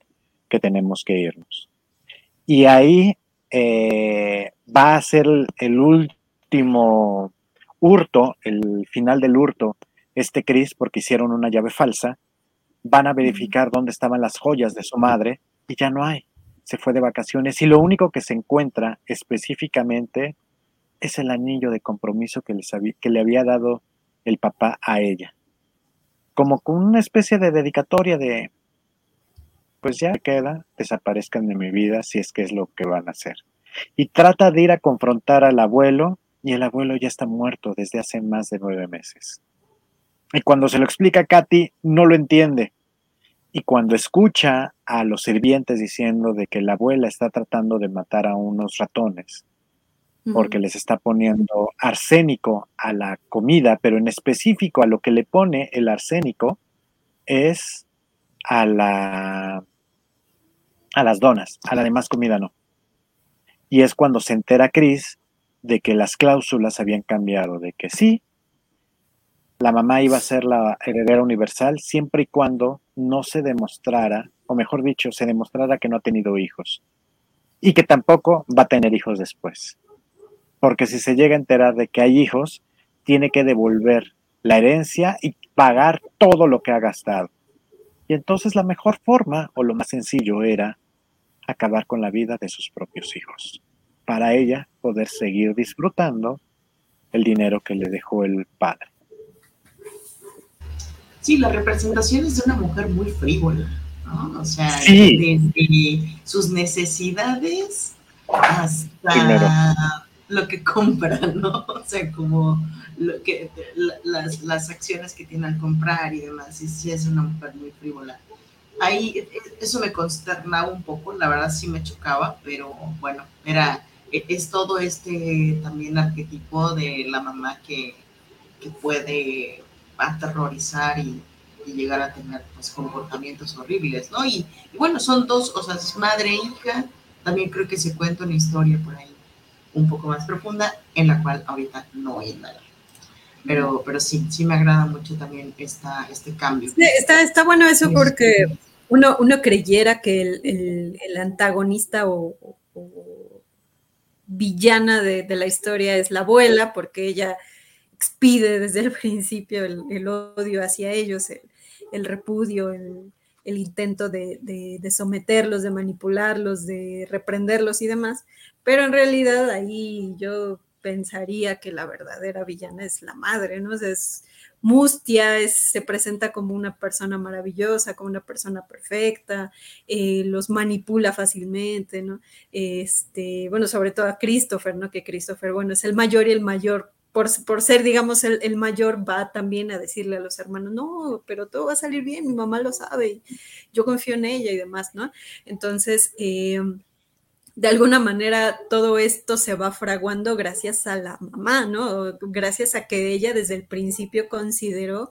que tenemos que irnos. Y ahí eh, va a ser el, último hurto, el final del hurto, este Chris, porque hicieron una llave falsa, van a verificar dónde estaban las joyas de su madre y ya no hay se fue de vacaciones y lo único que se encuentra específicamente es el anillo de compromiso que, que le había dado el papá a ella. Como con una especie de dedicatoria de, pues ya queda, desaparezcan de mi vida si es que es lo que van a hacer. Y trata de ir a confrontar al abuelo y el abuelo ya está muerto desde hace más de nueve meses. Y cuando se lo explica a Katy, no lo entiende. Y cuando escucha a los sirvientes diciendo de que la abuela está tratando de matar a unos ratones, porque les está poniendo arsénico a la comida, pero en específico a lo que le pone el arsénico es a la a las donas, a la demás comida no. Y es cuando se entera Chris de que las cláusulas habían cambiado, de que sí, la mamá iba a ser la heredera universal siempre y cuando no se demostrara, o mejor dicho, se demostrara que no ha tenido hijos y que tampoco va a tener hijos después. Porque si se llega a enterar de que hay hijos, tiene que devolver la herencia y pagar todo lo que ha gastado. Y entonces la mejor forma o lo más sencillo era acabar con la vida de sus propios hijos, para ella poder seguir disfrutando el dinero que le dejó el padre. Sí, la representación es de una mujer muy frívola, ¿no? O sea, desde sus necesidades hasta lo que compra, ¿no? (laughs) O sea, como lo que, las, acciones que tiene al comprar y demás. Y sí, es una mujer muy frívola. Ahí, e, eso me consternaba un poco, la verdad sí me chocaba, pero bueno, era, e, es todo este también arquetipo de la mamá que, que puede aterrorizar y, llegar a tener pues, comportamientos horribles, ¿no? Y, bueno, son dos, o sea, madre e hija, también creo que se cuenta una historia por ahí un poco más profunda, en la cual ahorita no hay nada. Pero, pero sí, sí me agrada mucho también esta, este cambio. está, está bueno eso porque uno, uno creyera que el, el, antagonista o, villana de, de, la historia es la abuela, porque ella expide desde el (laughs) principio el, odio hacia ellos, el, repudio, el, intento de, someterlos, de manipularlos, de reprenderlos y demás. Pero en realidad ahí yo pensaría que la verdadera villana es la madre, ¿no? es Mustia, es, se presenta como una persona maravillosa, como una persona perfecta, eh, los manipula fácilmente, ¿no? Este, bueno, sobre todo a Christopher, ¿no? Que Christopher, bueno, es el mayor y el mayor por, ser, digamos, el, mayor, va también a decirle a los hermanos, no, pero todo va a salir bien, mi mamá lo sabe, yo confío en ella y demás, ¿no? Entonces, eh, de alguna manera todo esto se va fraguando gracias a la mamá, ¿no? Gracias a que ella desde el principio consideró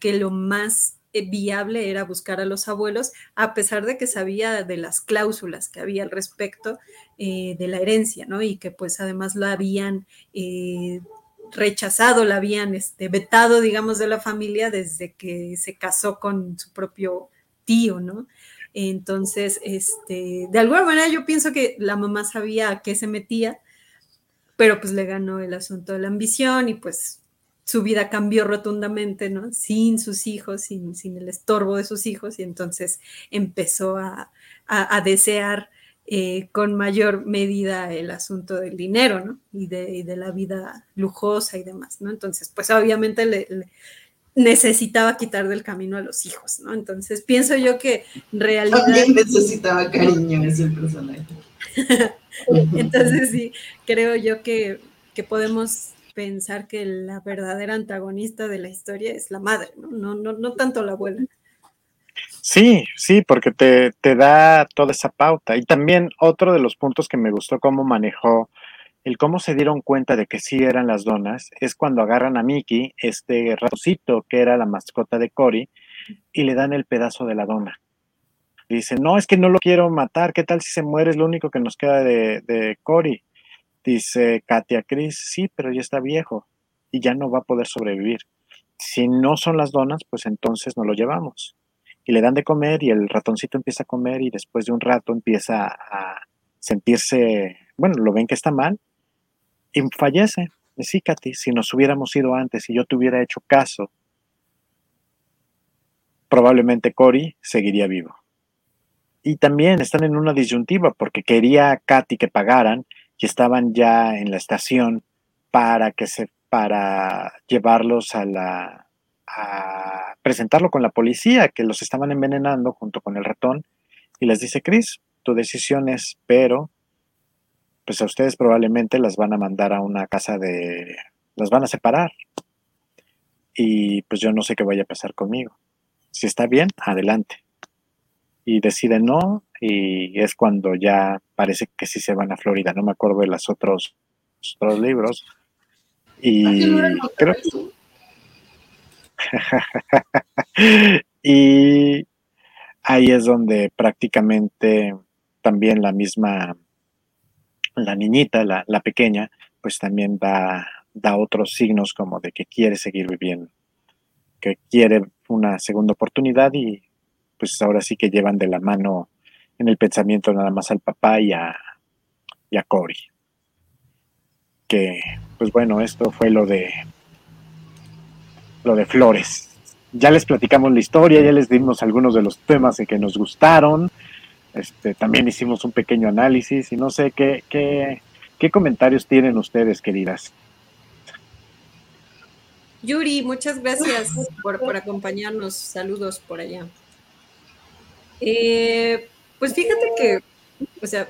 que lo más eh, viable era buscar a los abuelos, a pesar de que sabía de las cláusulas que había al respecto eh, de la herencia, ¿no? Y que pues además la habían rechazado, la habían este, vetado, digamos, de la familia desde que se casó con su propio tío, ¿no? Entonces, este, de alguna manera yo pienso que la mamá sabía a qué se metía, pero pues le ganó el asunto de la ambición y pues su vida cambió rotundamente, ¿no? Sin sus hijos, sin, sin el estorbo de sus hijos, y entonces empezó a, desear eh, con mayor medida el asunto del dinero, ¿no? Y de, la vida lujosa y demás, ¿no? Entonces, pues obviamente le, necesitaba quitar del camino a los hijos, ¿no? Entonces, pienso yo que en realidad... También necesitaba cariño ese personaje. (laughs) Entonces, sí, creo yo que, que podemos pensar que la verdadera antagonista de la historia es la madre, ¿no? No, no, no tanto la abuela. Sí, sí, porque te, te, da toda esa pauta. Y también otro de los puntos que me gustó cómo manejó el cómo se dieron cuenta de que sí eran las donas es cuando agarran a Mickey, este ratoncito que era la mascota de Cory, y le dan el pedazo de la dona. Dice, no, es que no lo quiero matar, ¿qué tal si se muere? Es lo único que nos queda de, de Cory. Dice Katia Cris, sí, pero ya está viejo y ya no va a poder sobrevivir. Si no son las donas, pues entonces no lo llevamos. Y le dan de comer y el ratoncito empieza a comer y después de un rato empieza a sentirse, bueno, lo ven que está mal y fallece. Sí, Katy, si nos hubiéramos ido antes y yo te hubiera hecho caso, probablemente Cory seguiría vivo. Y también están en una disyuntiva porque quería Katy que pagaran y estaban ya en la estación para que se para llevarlos a la a presentarlo con la policía que los estaban envenenando junto con el ratón y les dice Chris tu decisión es pero pues a ustedes probablemente las van a mandar a una casa de las van a separar y pues yo no sé qué vaya a pasar conmigo si está bien adelante y decide no y es cuando ya parece que sí se van a Florida. No me acuerdo de los otros, otros libros. Y creo (laughs) y ahí es donde prácticamente también la misma, la niñita, la, la pequeña, pues también da, da otros signos como de que quiere seguir viviendo, que quiere una segunda oportunidad y pues ahora sí que llevan de la mano en el pensamiento nada más al papá y a, y a Cory. Que, pues bueno, esto fue lo de lo de Flores. Ya les platicamos la historia, ya les dimos algunos de los temas que nos gustaron. Este, también hicimos un pequeño análisis y no sé qué, qué, qué comentarios tienen ustedes, queridas. Yuri, muchas gracias por, por acompañarnos. Saludos por allá. Eh, pues fíjate que, o sea,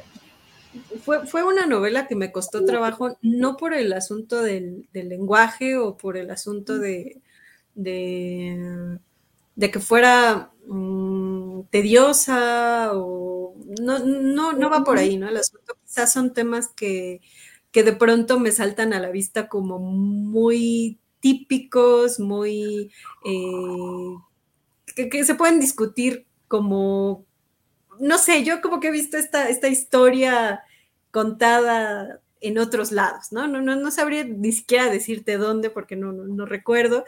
fue, fue, una novela que me costó trabajo, no por el asunto del, lenguaje o por el asunto de, de, que fuera mm, tediosa o no, no, no va por ahí, ¿no? El asunto quizás son temas que, que de pronto me saltan a la vista como muy típicos, muy... Eh, que, se pueden discutir como no sé, yo como que he visto esta, esta historia contada en otros lados, ¿no? No, no, no sabría ni siquiera decirte dónde porque no, no, recuerdo,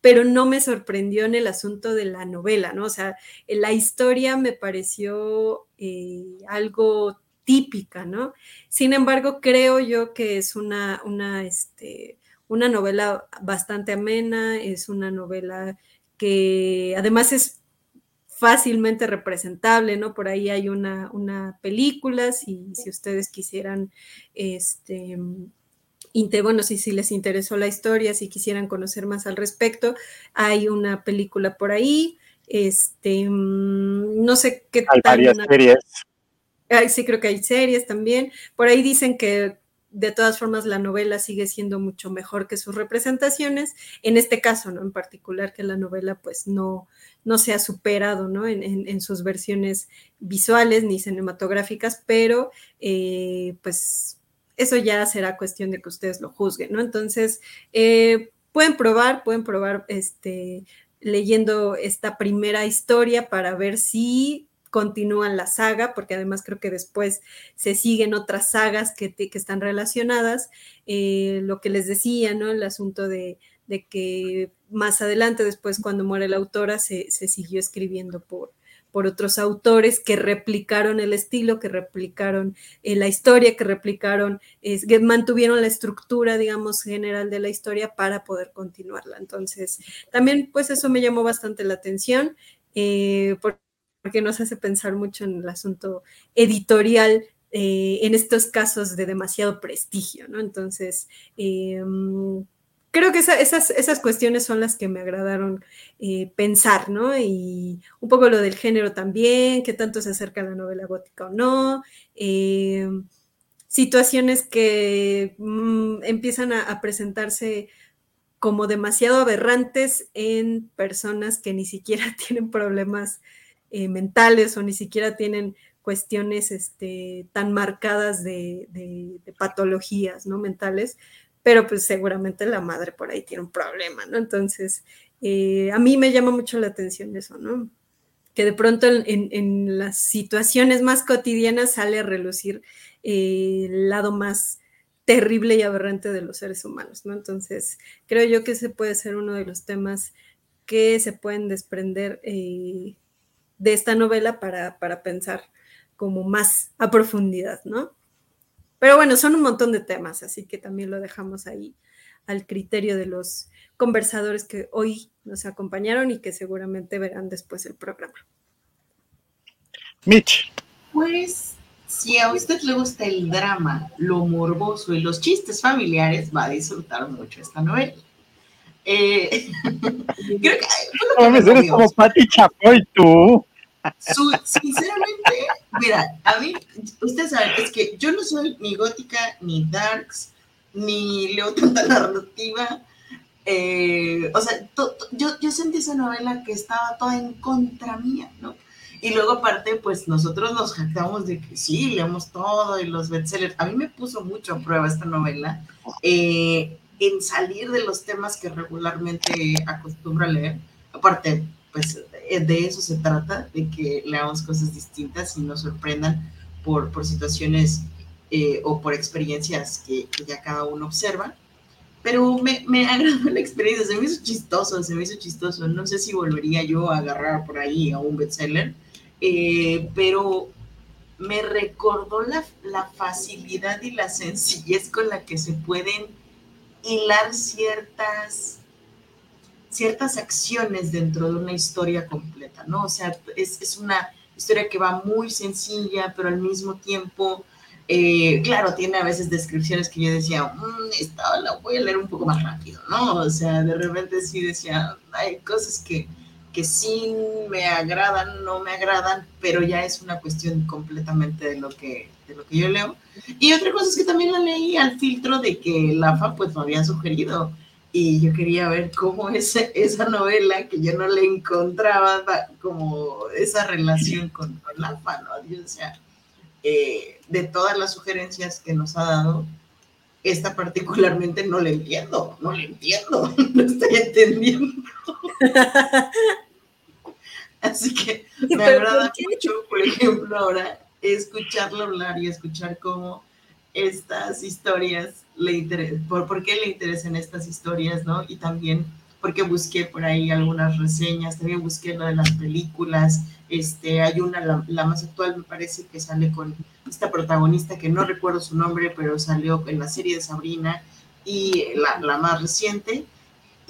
pero no me sorprendió en el asunto de la novela, ¿no? O sea, la historia me pareció eh, algo típica, ¿no? Sin embargo, creo yo que es una, una, este, una novela bastante amena, es una novela que además es fácilmente representable, ¿no? Por ahí hay una, una película, si, si, ustedes quisieran, este, bueno, si, si les interesó la historia, si quisieran conocer más al respecto, hay una película por ahí, este, mm, no sé qué hay Varias series. sí, creo que hay series también. Por ahí dicen que de todas formas la novela sigue siendo mucho mejor que sus representaciones, en este caso, ¿no? En particular que la novela pues no, no se ha superado, ¿no? En, sus versiones visuales ni cinematográficas, pero eh, pues eso ya será cuestión de que ustedes lo juzguen, ¿no? Entonces, eh, pueden probar, pueden probar este, leyendo esta primera historia para ver si continúan la saga, porque además creo que después se siguen otras sagas que, que están relacionadas. Eh, lo que les decía, ¿no? El asunto de, de, que más adelante, después cuando muere la autora, se, se siguió escribiendo por, por otros autores que replicaron el estilo, que replicaron eh, la historia, que replicaron, que mantuvieron la estructura, digamos, general de la historia para poder continuarla. Entonces, también, pues eso me llamó bastante la atención. Eh, porque nos hace pensar mucho en el asunto editorial eh, en estos casos de demasiado prestigio, ¿no? Entonces, em, creo que esas, esas cuestiones son las que me agradaron eh, pensar, ¿no? Y un poco lo del género también, qué tanto se acerca a la novela gótica o no. Em, situaciones que mm, empiezan a, presentarse como demasiado aberrantes en personas que ni siquiera (laughs) tienen problemas eh, mentales o ni siquiera tienen cuestiones este, tan marcadas de, patologías ¿no? mentales, pero pues seguramente la madre por ahí tiene un problema, ¿no? Entonces, eh, a mí me llama mucho la atención eso, ¿no? Que de pronto en, las situaciones más cotidianas sale a relucir eh, el lado más terrible y aberrante de los seres humanos, ¿no? Entonces, creo yo que ese puede ser uno de los temas que se pueden desprender de esta novela para, pensar como más a profundidad, ¿no? Pero bueno, son un montón de temas, así que también lo dejamos ahí al criterio de los conversadores que hoy nos acompañaron y que seguramente verán después el programa. Mitch. Pues si a usted le gusta el drama, lo morboso y los chistes familiares, va a disfrutar mucho esta novela. Eh, (laughs) creo que, eres como Pati Chapoy tú sinceramente, mira, a mí, ustedes saben, es que yo no soy ni gótica, ni darks, ni leo tanta narrativa. Eh, o sea, yo, yo sentí esa novela que estaba toda en contra mía, ¿no? Y luego aparte, pues nosotros nos jactamos de que sí, leemos todo y los bestsellers. A mí me puso mucho a prueba esta novela eh, en salir de los temas que regularmente acostumbro a leer. Aparte, pues de eso se trata, de que leamos cosas distintas y nos sorprendan por, por situaciones eh, o por experiencias que, ya cada uno observa. Pero me, me (laughs) agradó la experiencia, se me hizo chistoso, se me hizo chistoso. No sé si volvería yo a agarrar por ahí a un bestseller, eh, pero me recordó la, la facilidad y la sencillez con la que se pueden hilar ciertas ciertas acciones dentro de una historia completa, ¿no? O sea, es, una historia que va muy sencilla, pero al mismo tiempo, eh, claro, tiene a veces descripciones que yo decía, mmm, esta la voy a leer un poco más rápido, ¿no? O sea, de repente sí decía, hay cosas que, que sí me agradan, no me agradan, pero ya es una cuestión completamente de lo que, de lo que yo leo. Y otra cosa es que también la leí al filtro de que la FA pues me había sugerido y yo quería ver cómo esa, esa novela que yo no le encontraba como esa relación con, con la ¿no? O sea, eh, de todas las sugerencias que nos ha dado, esta particularmente no la entiendo, no la entiendo, (laughs) no estoy entendiendo. (laughs) Así que me agrada mucho, por ejemplo, ahora escucharlo hablar y escuchar cómo estas historias le interesa, por, qué le interesan estas historias, ¿no? Y también porque busqué por ahí algunas reseñas, también busqué lo de las películas, este, hay una, la, más actual me parece que sale con esta protagonista que no recuerdo su nombre, pero salió en la serie de Sabrina y la, la más reciente,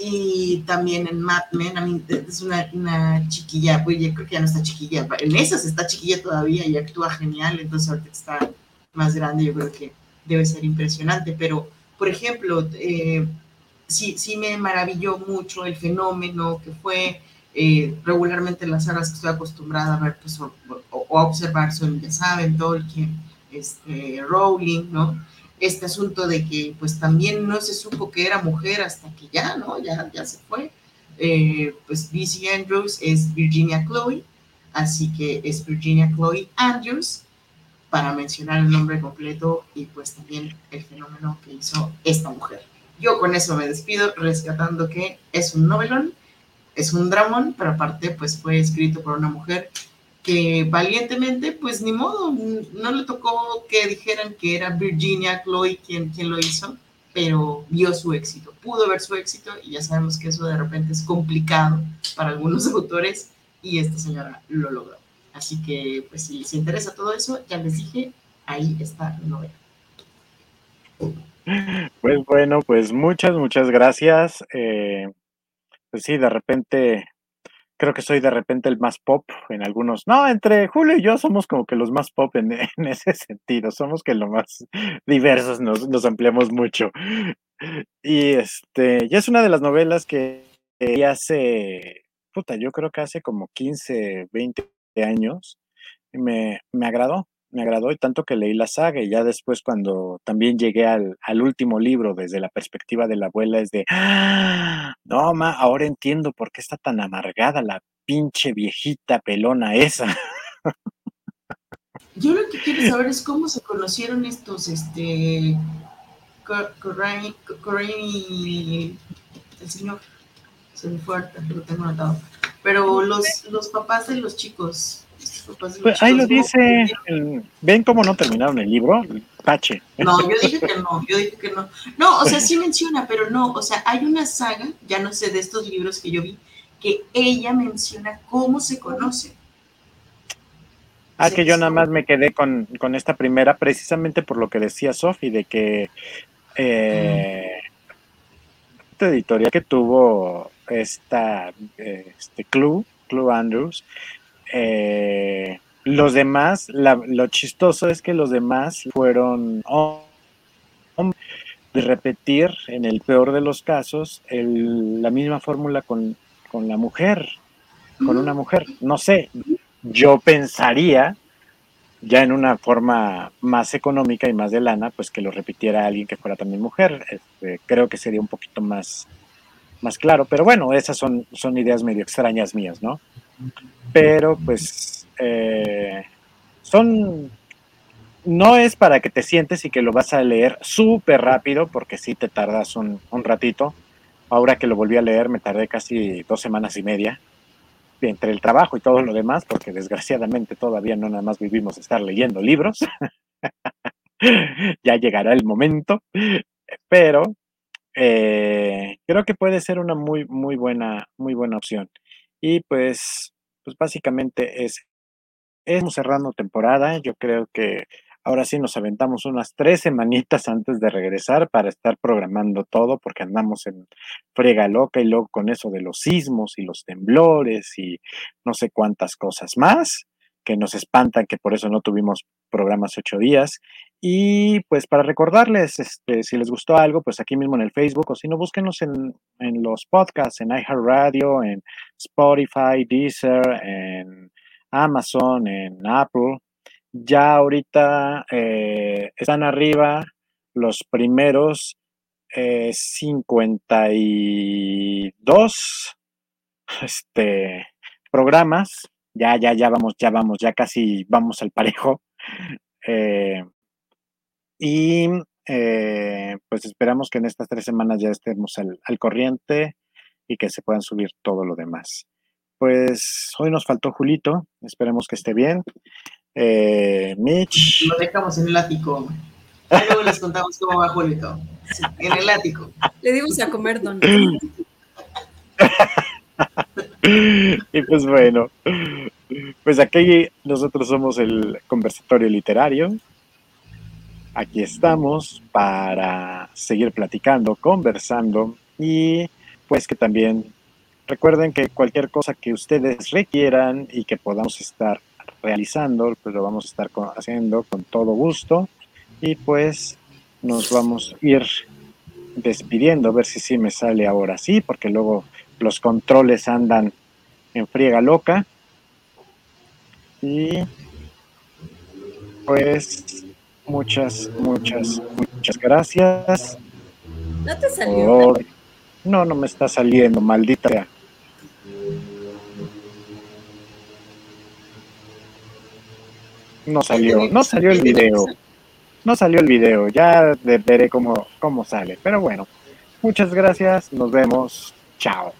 y también en Mad Men, a mí es una, una chiquilla, pues yo creo que ya no está chiquilla, en esas está chiquilla todavía y actúa genial, entonces ahorita está más grande, yo creo que debe ser impresionante, pero por ejemplo, eh, sí, sí me maravilló mucho el fenómeno que fue eh, regularmente las sagas que estoy acostumbrada a ver pues, o, a observar son, ya saben, Tolkien, este, Rowling, ¿no? este asunto de que pues también no se supo que era mujer hasta que ya, ¿no? Ya, ya se fue. Eh, pues BC Andrews es Virginia Chloe, así que es Virginia Chloe Andrews, para mencionar el nombre completo y pues también el fenómeno que hizo esta mujer. Yo con eso me despido, rescatando que es un novelón, es un dramón, pero aparte pues fue escrito por una mujer que valientemente, pues ni modo, no le tocó que dijeran que era Virginia Chloe quien, quien lo hizo, pero vio su éxito, pudo ver su éxito y ya sabemos que eso de repente es complicado para algunos (laughs) autores y esta señora lo logró. Así que, pues si les interesa todo eso, ya les dije, ahí está la novela. Pues bueno, pues muchas, muchas gracias. Eh, pues sí, de repente creo que soy de repente el más pop en algunos. No, entre Julio y yo somos como que los más pop en, (laughs) ese sentido. Somos que lo más diversos nos, nos, ampliamos mucho. Y este, ya es una de las novelas que hace, puta, yo creo que hace como 15, 20 años. Me, me agradó, me agradó y tanto que leí la saga y ya después cuando también llegué al, al último libro desde la perspectiva de la abuela es de, ¡Ah! no, ma, ahora entiendo por qué está tan amargada la pinche viejita pelona esa. (laughs) Yo lo que quiero saber es cómo se conocieron estos, este, Corain y el señor, se me fue, lo tengo anotado, pero los, los papás de los chicos, pues ahí lo dice, ven cómo no terminaron el libro, Pache. No, yo dije que no, yo dije que no. No, o sea, sí menciona, pero no, o sea, hay una saga, ya no sé, de estos libros que yo vi, que ella menciona cómo se conoce. Ah, que yo nada más me quedé con, esta primera, precisamente por lo que decía Sofi, de que eh, esta editorial que tuvo esta este Clue, Clue Andrews, eh, los demás, lo chistoso es que los demás fueron de repetir, en el peor de los casos, la misma fórmula con, la mujer, con una mujer. No sé, yo pensaría, ya en una forma más económica y más de lana, pues que lo repitiera alguien que fuera también mujer. Este, creo que sería un poquito más, más claro, pero bueno, esas son, son ideas medio extrañas mías, ¿no? pero pues eh, son no es para que te sientes y que lo vas a leer súper rápido, porque sí te tardas un, ratito. Ahora que lo volví a leer, me tardé casi dos semanas y media entre el trabajo y todo lo demás, porque desgraciadamente todavía no nada más vivimos estar leyendo libros. (laughs) ya llegará el momento, pero eh, creo que puede ser una muy, muy buena, muy buena opción. Y pues pues básicamente es, estamos cerrando temporada. Yo creo que ahora sí nos aventamos unas tres semanitas antes de regresar para estar programando todo, porque andamos en frega loca y luego con eso de los sismos y los temblores y no sé cuántas cosas más que nos espantan, que por eso no tuvimos programas ocho días. Y pues para recordarles, este, si les gustó algo, pues aquí mismo en el Facebook, o si no, búsquenos en, en los podcasts, en iHeartRadio, en Spotify, Deezer, en Amazon, en Apple. Ya ahorita eh, están arriba los primeros 52 eh, este, programas. Ya, ya, ya vamos, ya vamos, ya casi vamos al parejo. Eh, y eh, pues esperamos que en estas tres semanas ya estemos al, corriente y que se puedan subir todo lo demás. Pues hoy nos faltó Julito, esperemos que esté bien. Eh, Mitch. Lo dejamos en el ático. Luego les contamos cómo va Julito. en el ático. Le dimos a comer don. (laughs) y pues bueno, pues aquí nosotros somos el conversatorio literario aquí estamos para seguir platicando, conversando y pues que también recuerden que cualquier cosa que ustedes requieran y que podamos estar realizando, pues lo vamos a estar haciendo con todo gusto y pues nos vamos a ir despidiendo, a ver si sí me sale ahora sí, porque luego los controles andan en friega loca. Y pues muchas, muchas, muchas gracias. ¿No te salió? No, no me está saliendo, maldita sea. No salió, no salió el video. No salió el video, ya veré cómo, cómo sale. Pero bueno, muchas gracias, nos vemos, chao.